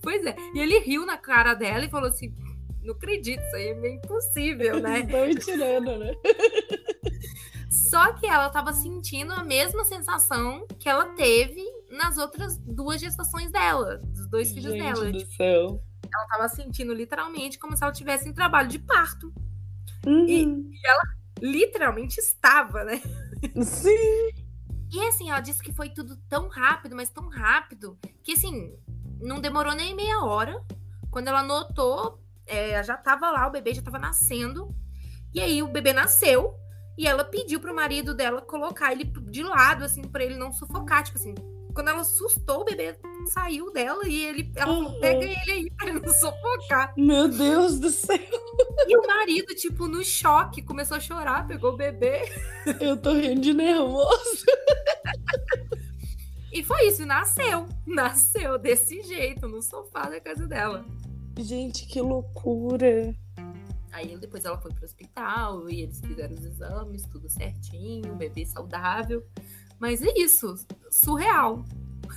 Pois é, e ele riu na cara dela e falou assim: Não acredito, isso aí é meio impossível, né? Estão tirando, né? Só que ela tava sentindo a mesma sensação que ela teve nas outras duas gestações dela, dos dois filhos Gente dela. do Tipo, céu. ela tava sentindo literalmente como se ela tivesse em trabalho de parto. Uhum. Literalmente estava, né? Sim. E assim, ela disse que foi tudo tão rápido, mas tão rápido, que assim, não demorou nem meia hora. Quando ela notou, é, já tava lá, o bebê já tava nascendo. E aí o bebê nasceu e ela pediu pro marido dela colocar ele de lado, assim, pra ele não sufocar. Tipo assim, quando ela assustou, o bebê saiu dela e ele, ela Uhum. pega ele aí pra ele não sufocar. Meu Deus do céu. E o marido, tipo, no choque, começou a chorar, pegou o bebê. Eu tô rindo de nervoso. E foi isso, nasceu. Nasceu desse jeito, no sofá da casa dela. Gente, que loucura. Aí depois ela foi pro hospital e eles fizeram os exames, tudo certinho, bebê saudável. Mas é isso, surreal.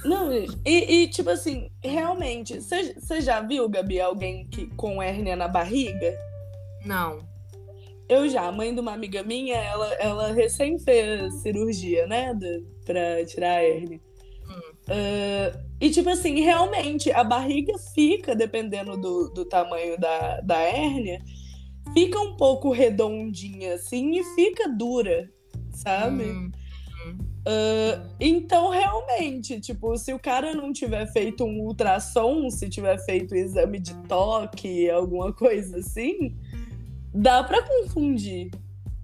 Não, e, e, tipo assim, realmente, você já viu, Gabi, alguém que, com hérnia na barriga? Não. Eu já, a mãe de uma amiga minha, ela, ela recém fez cirurgia, né? do- pra tirar a hérnia. Hum. Ah, e, tipo assim, realmente, a barriga fica, dependendo do, do tamanho da, da hérnia, fica um pouco redondinha, assim, e fica dura, sabe? Hum, Ah, então, realmente, tipo, se o cara não tiver feito um ultrassom, se tiver feito exame de toque, alguma coisa assim, dá pra confundir.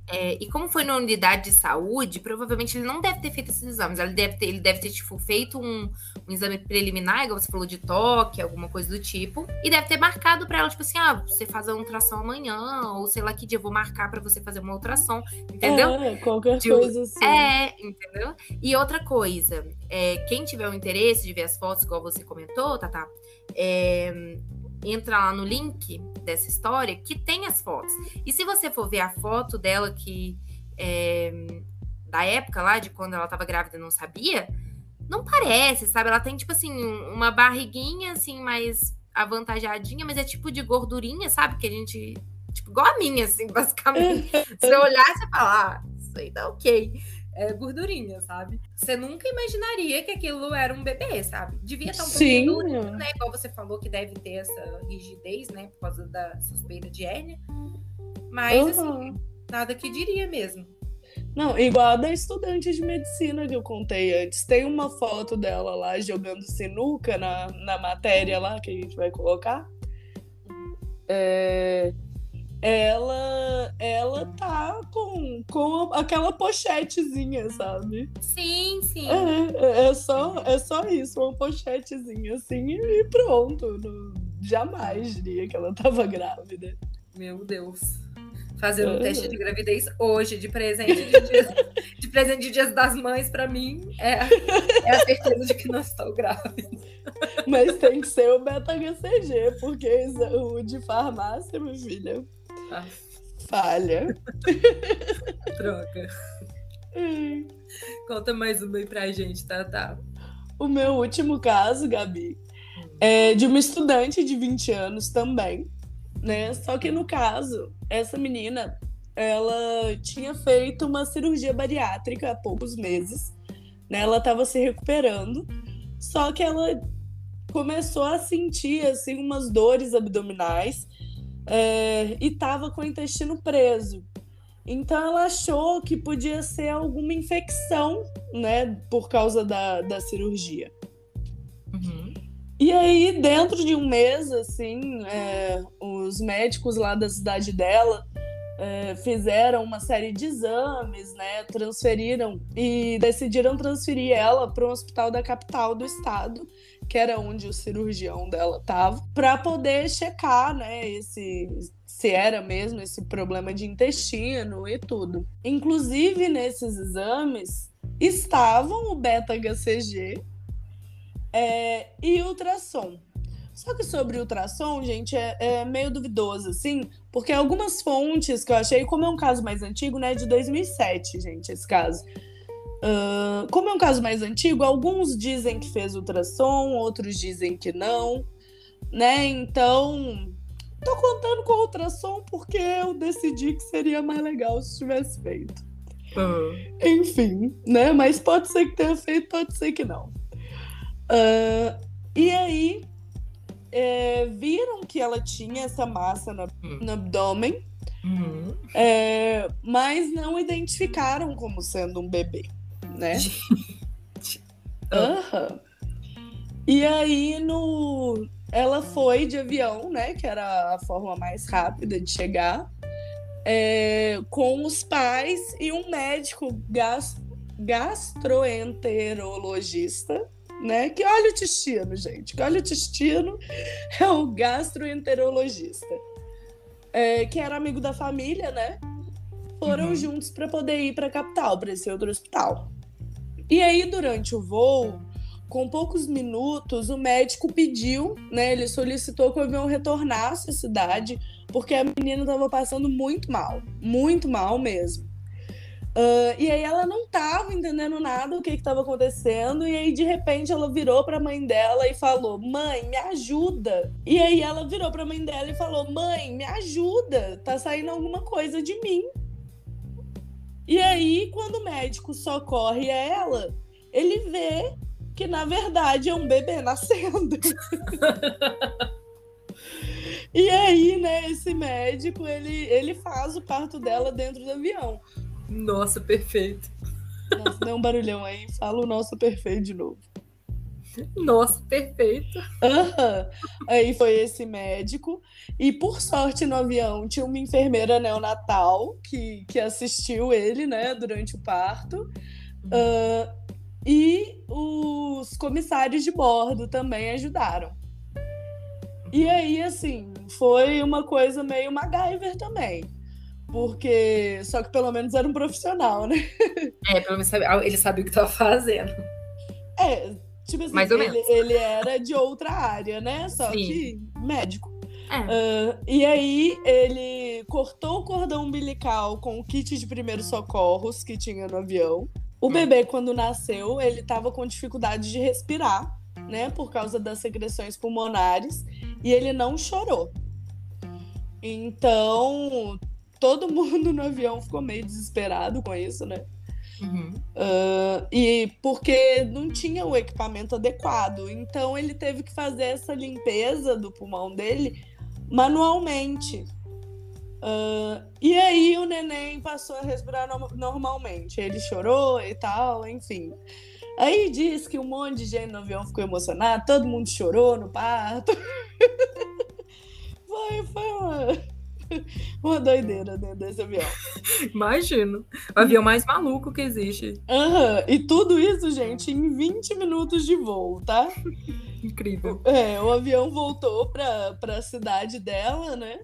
É, e como foi na unidade de saúde, provavelmente ele não deve ter feito esses exames. Ele deve ter, ele deve ter tipo, feito um, um exame preliminar, igual você falou, de toque, alguma coisa do tipo. E deve ter marcado pra ela, tipo assim, ah, você faz a ultrassom amanhã, ou sei lá que dia eu vou marcar pra você fazer uma ultrassom, entendeu? É, qualquer De- coisa assim. É, entendeu? E outra coisa, é, quem tiver o interesse de ver as fotos, igual você comentou, Tata, é, entra lá no link dessa história que tem as fotos. E se você for ver a foto dela que é, da época lá, de quando ela tava grávida e não sabia, não parece, sabe? Ela tem, tipo assim, um- uma barriguinha, assim, mais avantajadinha, mas é tipo de gordurinha, sabe? Que a gente. Tipo, igual a minha, assim, basicamente. Você olhar, você fala, ah, isso aí tá ok. É gordurinha, sabe? Você nunca imaginaria que aquilo era um bebê, sabe? Devia estar um Sim. pouquinho duro, né? Igual você falou que deve ter essa rigidez, né? Por causa da suspeita de hérnia. Mas, assim, Uhum. nada que diria mesmo. Não, igual a da estudante de medicina que eu contei antes. Tem uma foto dela lá jogando sinuca na, na matéria lá que a gente vai colocar. É, ela, ela tá com, com aquela pochetezinha, sabe? Sim, sim. É, é, só, é só isso, uma pochetezinha assim e pronto. Não- jamais diria que ela tava grávida. Meu Deus. Fazer um É. teste de gravidez hoje, de presente de dias, de presente de dias das mães, pra mim, é, é a certeza de que não estou grávida. Mas tem que ser o beta-HCG, porque o de farmácia, minha filha, Ah, falha. troca. Hum. Conta mais uma aí pra gente, tá? tá. O meu último caso, Gabi, é de uma estudante de 20 anos também, né? Só que no caso, essa menina, ela tinha feito uma cirurgia bariátrica há poucos meses, né? Ela estava se recuperando, só que ela começou a sentir assim umas dores abdominais é, e tava com o intestino preso. Então ela achou que podia ser alguma infecção, né, por causa da, da cirurgia. Uhum. E aí, dentro de um mês, assim, é, os médicos lá da cidade dela é, fizeram uma série de exames, né? Transferiram e decidiram transferir ela para um hospital da capital do estado, que era onde o cirurgião dela tava, para poder checar, né, esse se era mesmo esse problema de intestino e tudo. Inclusive nesses exames estavam o beta-HCG é, e ultrassom. Só que sobre ultrassom, gente, é, é, meio duvidoso, assim, porque algumas fontes que eu achei, como é um caso mais antigo, né, de 2007, gente, esse caso. Uh, como é um caso mais antigo, alguns dizem que fez ultrassom, outros dizem que não, né? Então, tô contando com ultrassom porque eu decidi que seria mais legal se tivesse feito. Uhum. Enfim, né? Mas pode ser que tenha feito, pode ser que não. Uh, e aí, é, viram que ela tinha essa massa no, hum. no abdômen, uhum. é, mas não identificaram como sendo um bebê, né? uhum. E aí no, ela foi de avião, né? Que era a forma mais rápida de chegar, é, com os pais e um médico gas, gastroenterologista né? Que olha o intestino, gente. Que olha o intestino é o gastroenterologista. É, que era amigo da família, né? Foram uhum. juntos para poder ir para a capital, para esse outro hospital. E aí, durante o voo, com poucos minutos, o médico pediu, né? Ele solicitou que o avião retornasse à cidade, porque a menina estava passando muito mal, muito mal mesmo. Uh, e aí ela não tava entendendo nada o que estava acontecendo. E aí, de repente, ela virou pra mãe dela e falou: Mãe, me ajuda. E aí ela virou pra mãe dela e falou: Mãe, me ajuda. Tá saindo alguma coisa de mim. E aí, quando o médico socorre ela, ele vê que na verdade é um bebê nascendo. e aí, né, esse médico, ele, ele faz o parto dela dentro do avião. Nossa, perfeito. Nossa, deu um barulhão aí. Fala o nosso perfeito de novo. Nossa, perfeito. Uhum. Aí foi esse médico. E por sorte no avião tinha uma enfermeira neonatal que, que assistiu ele, né, durante o parto. Uh, e os comissários de bordo também ajudaram. E aí, assim, foi uma coisa meio MacGyver também. Porque. Só que pelo menos era um profissional, né? É, pelo menos ele sabia o que estava fazendo. É, tipo assim, Mais ou ele, menos. ele era de outra área, né? Só Sim. que médico. É. Uh, e aí ele cortou o cordão umbilical com o kit de primeiros socorros que tinha no avião. O hum. bebê, quando nasceu, ele estava com dificuldade de respirar, né? Por causa das secreções pulmonares. E ele não chorou. Então, todo mundo no avião ficou meio desesperado com isso, né? Uhum. Uh, e porque não tinha o equipamento adequado. Então ele teve que fazer essa limpeza do pulmão dele manualmente. Uh, e aí o neném passou a respirar no normalmente. Ele chorou e tal, enfim. Aí diz que um monte de gente no avião ficou emocionado, todo mundo chorou no parto. foi, foi uma Uma doideira dentro desse avião. Imagino. O avião mais maluco que existe. Uhum. E tudo isso, gente, em 20 minutos de voo, tá? Incrível. É, o avião voltou pra, pra cidade dela, né?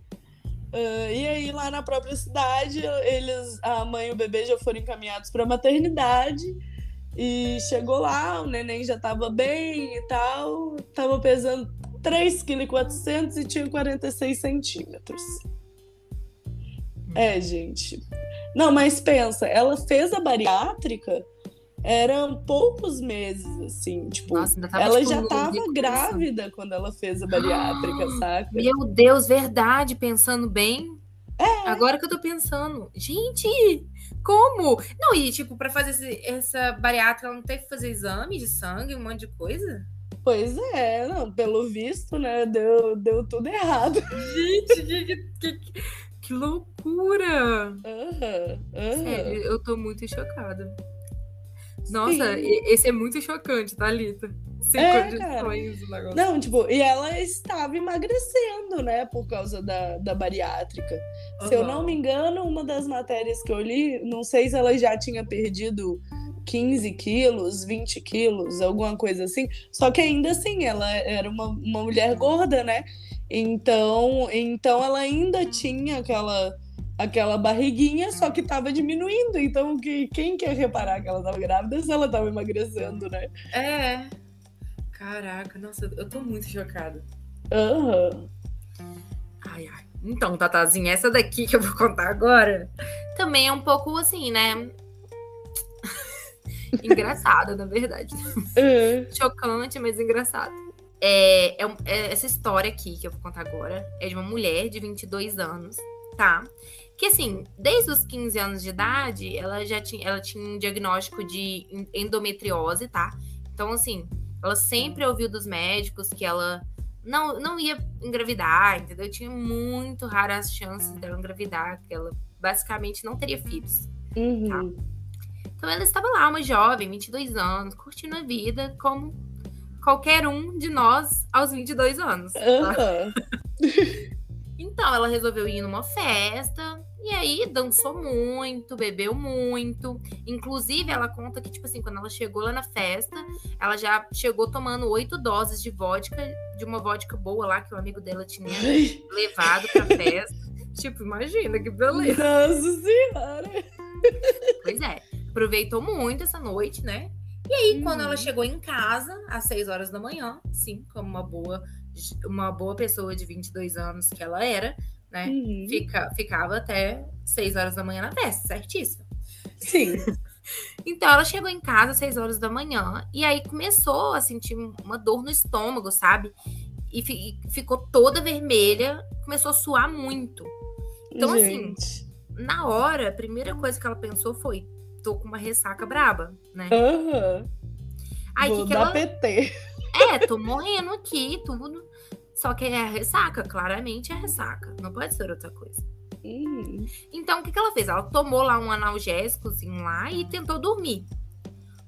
Uh, e aí, lá na própria cidade, eles, a mãe e o bebê já foram encaminhados para maternidade. E chegou lá, o neném já tava bem e tal. Tava pesando 3,4 kg e tinha 46 centímetros. É, gente. Não, mas pensa, ela fez a bariátrica, eram poucos meses, assim, tipo, Nossa, ela tipo, já tava grávida quando ela fez a bariátrica, ah, saca? Meu Deus, verdade, pensando bem. É. Agora que eu tô pensando, gente, como? Não, e tipo, pra fazer esse, essa bariátrica, ela não teve que fazer exame de sangue, um monte de coisa? Pois é, não, pelo visto, né, deu, deu tudo errado. Gente, que, que, que, que loucura! Uhum, uhum. Sério, eu tô muito chocada. Nossa, Sim. esse é muito chocante, Thalita. Sem é, condições o negócio. Não, tipo, e ela estava emagrecendo, né, por causa da, da bariátrica. Uhum. Se eu não me engano, uma das matérias que eu li, não sei se ela já tinha perdido 15 quilos, 20 quilos, alguma coisa assim. Só que ainda assim, ela era uma, uma mulher gorda, né? Então, então ela ainda tinha aquela aquela barriguinha, só que tava diminuindo. Então, que, quem quer reparar que ela tava grávida se ela tava emagrecendo, né? É. Caraca, nossa, eu tô muito chocada. Aham. Uhum. Ai, ai. Então, Tatazinha, essa daqui que eu vou contar agora também é um pouco assim, né? engraçada, na verdade. Uhum. Chocante, mas engraçado. É, é, é, essa história aqui que eu vou contar agora é de uma mulher de 22 anos, tá? Que assim, desde os 15 anos de idade, ela já tinha, ela tinha um diagnóstico de endometriose, tá? Então, assim, ela sempre ouviu dos médicos que ela não, não ia engravidar, entendeu? Tinha muito raras chances dela engravidar, que ela basicamente não teria filhos. Uhum. Tá? Então ela estava lá, uma jovem, 22 anos, curtindo a vida como qualquer um de nós aos 22 anos. Tá? Uhum. então ela resolveu ir numa festa, e aí dançou muito, bebeu muito. Inclusive, ela conta que, tipo assim, quando ela chegou lá na festa, ela já chegou tomando oito doses de vodka, de uma vodka boa lá que o amigo dela tinha levado pra festa. tipo, imagina que beleza. Nossa senhora! Pois é, aproveitou muito essa noite, né? E aí, quando ela uhum. chegou em casa, às seis horas da manhã, sim, como uma boa, uma boa pessoa de 22 anos que ela era, né? Uhum. Fica, ficava até 6 horas da manhã na festa, certíssimo. Sim. então ela chegou em casa às 6 horas da manhã e aí começou a sentir uma dor no estômago, sabe? E, fi, ficou toda vermelha, começou a suar muito. Então, assim, Gente. assim, na hora, a primeira coisa que ela pensou foi: tô com uma ressaca braba, né? Aham. Uhum. Aí Vou que, que ela. PT. É, tô morrendo aqui, tudo. Só que é ressaca, claramente é ressaca. Não pode ser outra coisa. Uhum. Então, o que, que ela fez? Ela tomou lá um analgésicozinho lá e tentou dormir.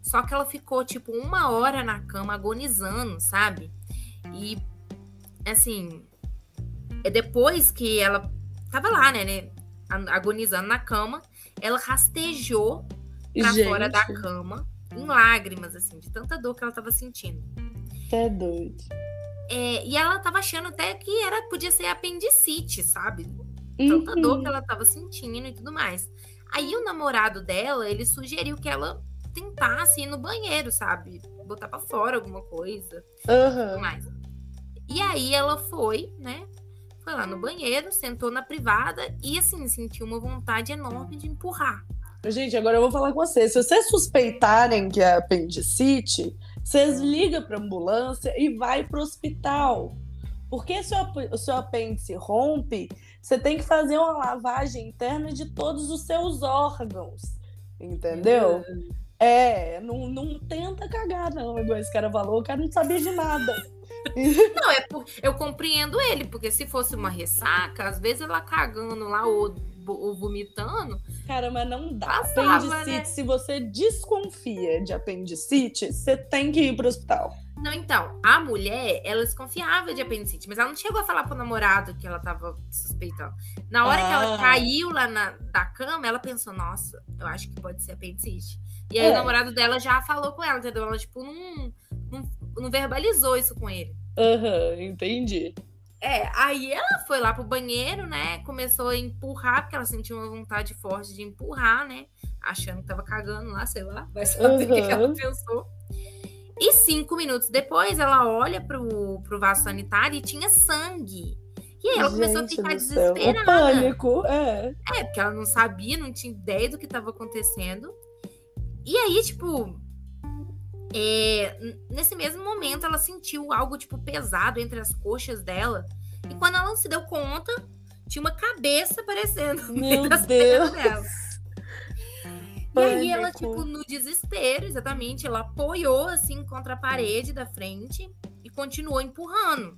Só que ela ficou, tipo, uma hora na cama agonizando, sabe? E, assim, é depois que ela tava lá, né, né agonizando na cama, ela rastejou pra Gente. fora da cama, em lágrimas, assim, de tanta dor que ela tava sentindo. É doido. É, e ela tava achando até que era, podia ser apendicite, sabe? Tanta uhum. dor que ela tava sentindo e tudo mais. Aí o namorado dela, ele sugeriu que ela tentasse ir no banheiro, sabe? Botar pra fora alguma coisa. Uhum. Mais. E aí ela foi, né? Foi lá no banheiro, sentou na privada e assim, sentiu uma vontade enorme de empurrar. Gente, agora eu vou falar com vocês. Se vocês suspeitarem que é apendicite, vocês ligam para ambulância e vai para o hospital. Porque se o seu apêndice rompe, você tem que fazer uma lavagem interna de todos os seus órgãos. Entendeu? É, não, não tenta cagar, não, igual esse cara falou, o cara não sabia de nada. Não, é por, eu compreendo ele, porque se fosse uma ressaca, às vezes ela cagando lá ou, ou vomitando. Cara, mas não dá. Passava, apendicite, né? se você desconfia de apendicite, você tem que ir pro hospital. Não, então, a mulher, ela desconfiava de apendicite, mas ela não chegou a falar pro namorado que ela tava suspeitando. Na hora ah. que ela ah. caiu lá na, da cama, ela pensou, nossa, eu acho que pode ser apendicite. E aí é. o namorado dela já falou com ela, entendeu? Ela, tipo, não, não, não verbalizou isso com ele. Aham, uhum, entendi. É, aí ela foi lá pro banheiro, né? Começou a empurrar, porque ela sentiu uma vontade forte de empurrar, né? Achando que tava cagando lá, sei lá, vai saber o uhum. que ela pensou. E cinco minutos depois, ela olha pro, pro vaso sanitário e tinha sangue. E aí ela Gente começou a ficar desesperada. O pânico, é. É, porque ela não sabia, não tinha ideia do que estava acontecendo. E aí, tipo, é, nesse mesmo momento, ela sentiu algo, tipo, pesado entre as coxas dela. E quando ela não se deu conta, tinha uma cabeça aparecendo. Meu Deus! Dela. E aí ela, tipo, no desespero, exatamente, ela apoiou, assim, contra a parede da frente e continuou empurrando.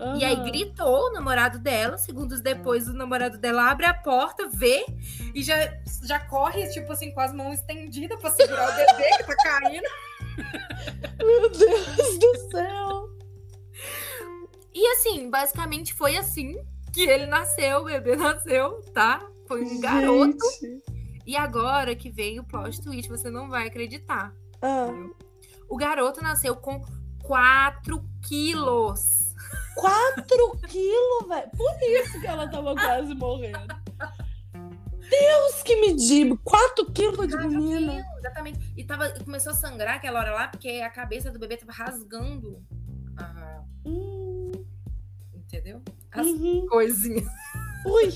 Uhum. E aí gritou o namorado dela. Segundos depois, o namorado dela abre a porta, vê e já, já corre, tipo assim, com as mãos estendidas pra segurar o bebê que tá caindo. Meu Deus do céu! E assim, basicamente foi assim que ele nasceu, o bebê nasceu, tá? Foi um Gente. garoto. E agora que vem o plot twist, você não vai acreditar. Ah, O garoto nasceu com 4 quilos. 4 quilos, velho. Por isso que ela tava quase morrendo. Deus que me diga. 4 quilos de menina. Exatamente. E tava, começou a sangrar aquela hora lá, porque a cabeça do bebê tava rasgando. a- Hum, entendeu? As uhum. coisinhas. Ui.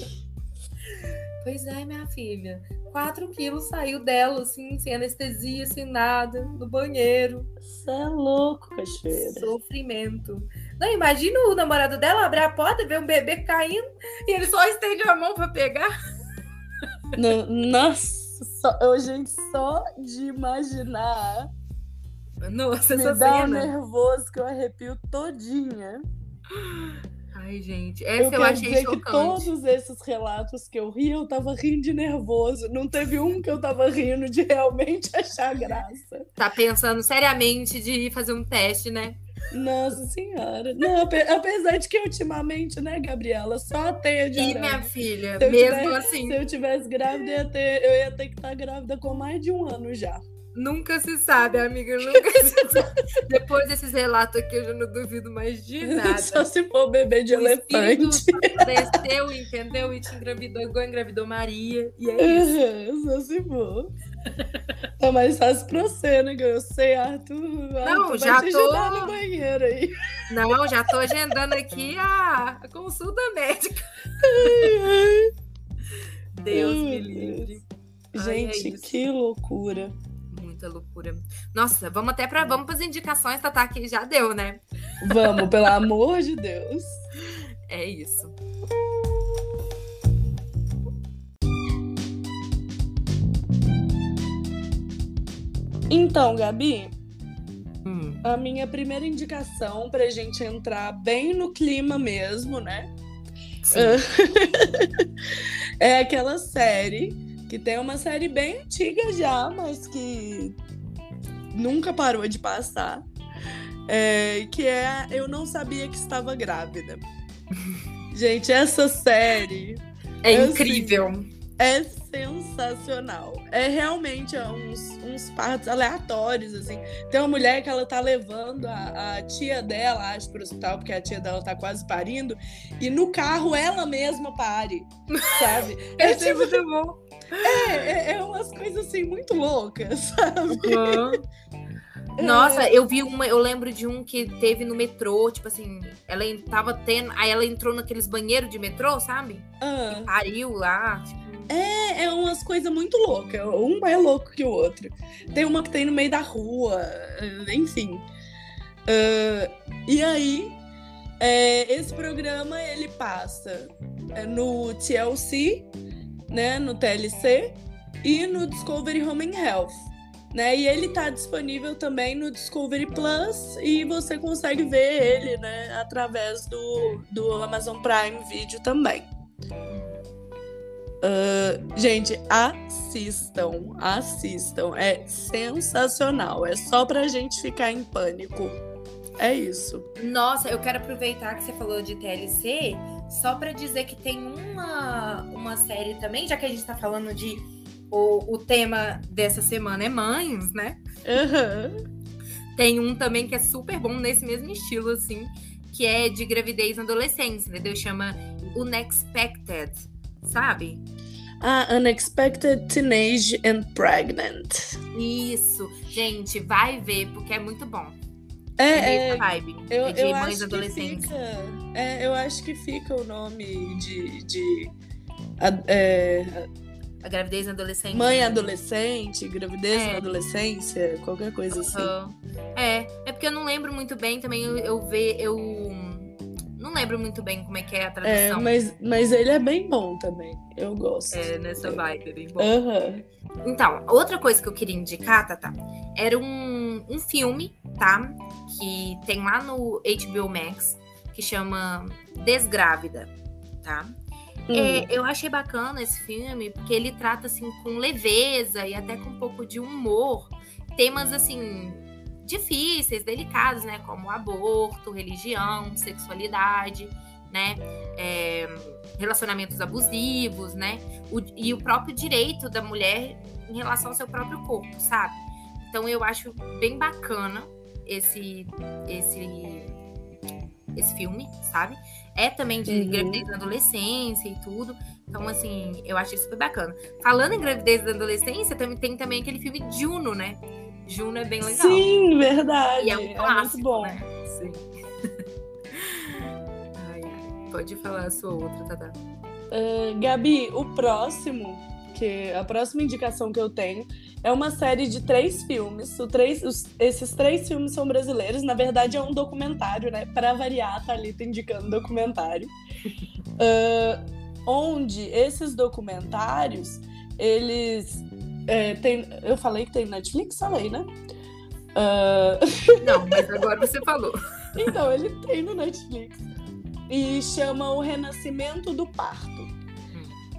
Pois é, minha filha. 4 quilos saiu dela, assim, sem anestesia, sem nada, no banheiro. Você é louco, cachoeira. Sofrimento. Não, imagina o namorado dela abrir a porta, ver um bebê caindo e ele só estende a mão pra pegar. No- Nossa, só, eu, gente, só de imaginar Nossa, me essa dá um cena. nervoso que eu arrepio todinha. Ai, gente, Eu essa eu, quero achei dizer que chocante. todos esses relatos que eu ri, eu tava rindo de nervoso. Não teve um que eu tava rindo de realmente achar graça. Tá pensando seriamente de fazer um teste, né? Nossa senhora. Não, ape- apesar de que ultimamente, né, Gabriela, só teia de E minha filha, mesmo tiver- assim, Se eu tivesse grávida, eu ia, ter, eu ia ter que estar grávida com mais de um ano já. Nunca se sabe, amiga, nunca se sabe. Depois desses relatos aqui, eu já não duvido mais de nada. Só se for bebê de O elefante. desceu, entendeu? E te engravidou igual engravidou Maria. E é isso. Uhum, Só se for. É mais fácil pra você, né? Eu sei, Arthur. Não, Arthur já tô- no banheiro aí. Não, já tô agendando aqui a, a consulta médica. Deus Ai, me meu livre. Ai, Gente, é isso. que loucura. Muita loucura. Nossa, vamos até para vamos as indicações, Tatá, que já deu, né? Vamos, pelo amor de Deus. É isso. Então, Gabi, Hum. a minha primeira indicação pra gente entrar bem no clima mesmo, né? É aquela série que tem uma série bem antiga já, mas que nunca parou de passar. é, que é Eu Não Sabia Que Estava Grávida. Gente, essa série É eu incrível. é sensacional. É realmente é uns, uns partos aleatórios, assim. Tem uma mulher que ela tá levando a, a tia dela, acho, pro hospital, porque a tia dela tá quase parindo, e no carro ela mesma pare, sabe? É, é tipo, muito bom. é, é- é umas coisas assim muito loucas, sabe? Nossa, eu vi uma, eu lembro de um que teve no metrô, tipo assim, ela tava tendo, aí ela entrou naqueles banheiros de metrô, sabe? Ah, Pariu lá, tipo, é, é umas coisas muito loucas. Um mais louco que o outro. Tem uma que tem no meio da rua, eh, enfim. Ah, e aí, é, esse programa ele passa é, no TLC, né, no TLC e no Discovery Home and Health. Né, e ele tá disponível também no Discovery Plus e você consegue ver ele né, através do, do Amazon Prime Video também. Ah, gente, assistam, assistam. É sensacional. É só pra gente ficar em pânico. É isso. Nossa, eu quero aproveitar que você falou de TLC, só pra dizer que tem uma, uma série também, já que a gente tá falando de. O, o tema dessa semana é mães, né? Aham. Tem um também que é super bom nesse mesmo estilo, assim, que é de gravidez na adolescência, entendeu? Chama Unexpected, sabe? Ah, Unexpected Teenage and Pregnant. Isso, gente, vai ver, porque é muito bom. É, É, vibe. eu, é de eu mães acho que adolescentes. fica. É, eu acho que fica o nome de. de a- é, A gravidez na adolescência. mãe adolescente, gravidez É. na adolescência, qualquer coisa assim. Aham. É, é porque eu não lembro muito bem também. Eu, eu ve, eu não lembro muito bem como é que é a É, tradução. mas, mas ele é bem bom também. Eu gosto. É, nessa vibe, é bem bom. Aham. Então, outra coisa que eu queria indicar, Tata, era um, um filme, tá? Que tem lá no HBO Max, que chama Desgrávida, tá? Hum. É, eu achei bacana esse filme, porque ele trata, assim, com leveza e até com um pouco de humor, temas, assim, difíceis, delicados, né? Como aborto, religião, sexualidade. né? É, relacionamentos abusivos, né? O, e o próprio direito da mulher em relação ao seu próprio corpo, sabe? Então eu acho bem bacana esse esse esse filme, sabe? É também de uhum. gravidez na adolescência e tudo. Então, assim, eu achei super bacana. Falando em gravidez da adolescência, também tem também aquele filme Juno, né? Juno é bem legal. Sim, verdade. E é um clássico, é muito bom. Né? Sim. ai, ai. Pode falar a sua outra, Tata. Uh, Gabi, o próximo, que a próxima indicação que eu tenho é uma série de três filmes. O três, os, esses três filmes são brasileiros. Na verdade, é um documentário, né? Para variar, tá ali tá indicando documentário. uh, onde esses documentários, eles. É, tem, eu falei que tem Netflix? Falei, né? Uh... Não, mas agora você falou. então, ele tem no Netflix. E chama O Renascimento do Parto.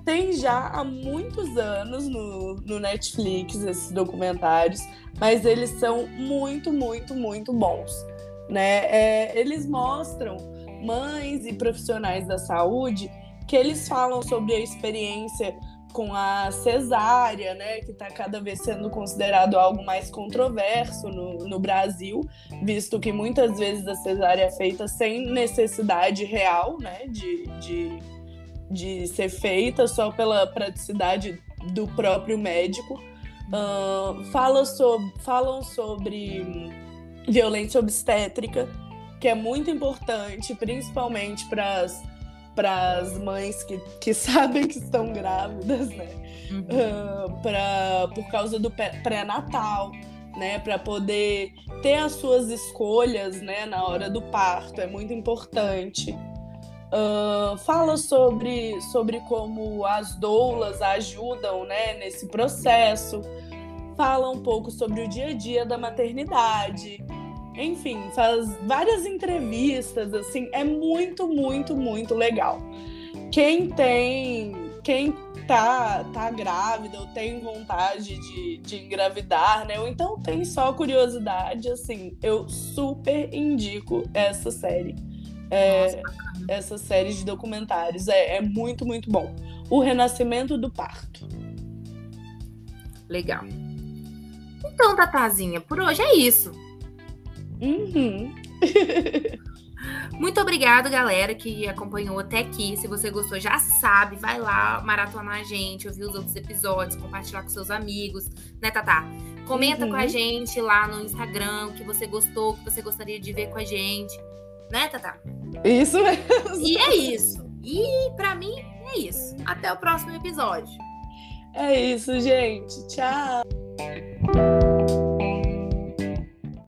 Tem já há muitos anos no, no Netflix esses documentários, mas eles são muito, muito, muito bons. Né? É, eles mostram mães e profissionais da saúde que eles falam sobre a experiência com a cesárea, né, que está cada vez sendo considerado algo mais controverso no, no Brasil, visto que muitas vezes a cesárea é feita sem necessidade real, né, de, de, de ser feita só pela praticidade do próprio médico. Uh, fala sobre, falam sobre violência obstétrica, que é muito importante, principalmente para as para as mães que, que sabem que estão grávidas, né? Uhum. Uh, pra, por causa do pré-natal, né? Para poder ter as suas escolhas, né? Na hora do parto, é muito importante. Uh, fala sobre, sobre como as doulas ajudam né, nesse processo. Fala um pouco sobre o dia a dia da maternidade. Enfim, faz várias entrevistas, assim, é muito, muito, muito legal. Quem tem, quem tá, tá grávida ou tem vontade de, de engravidar, né? Ou então tem só curiosidade, assim, eu super indico essa série. É, essa série de documentários. É, é muito, muito bom. O Renascimento do Parto. Legal. Então, Tatazinha, por hoje é isso. Uhum. Muito obrigado, galera, que acompanhou até aqui. Se você gostou, já sabe, vai lá maratonar a gente, ouvir os outros episódios, compartilhar com seus amigos, né, Tatá? Comenta uhum. com a uhum. gente lá no Instagram o que você gostou, o que você gostaria de ver com a gente, né, Tatá? Isso mesmo. E é isso. E para mim é isso. Até o próximo episódio. É isso, gente. Tchau.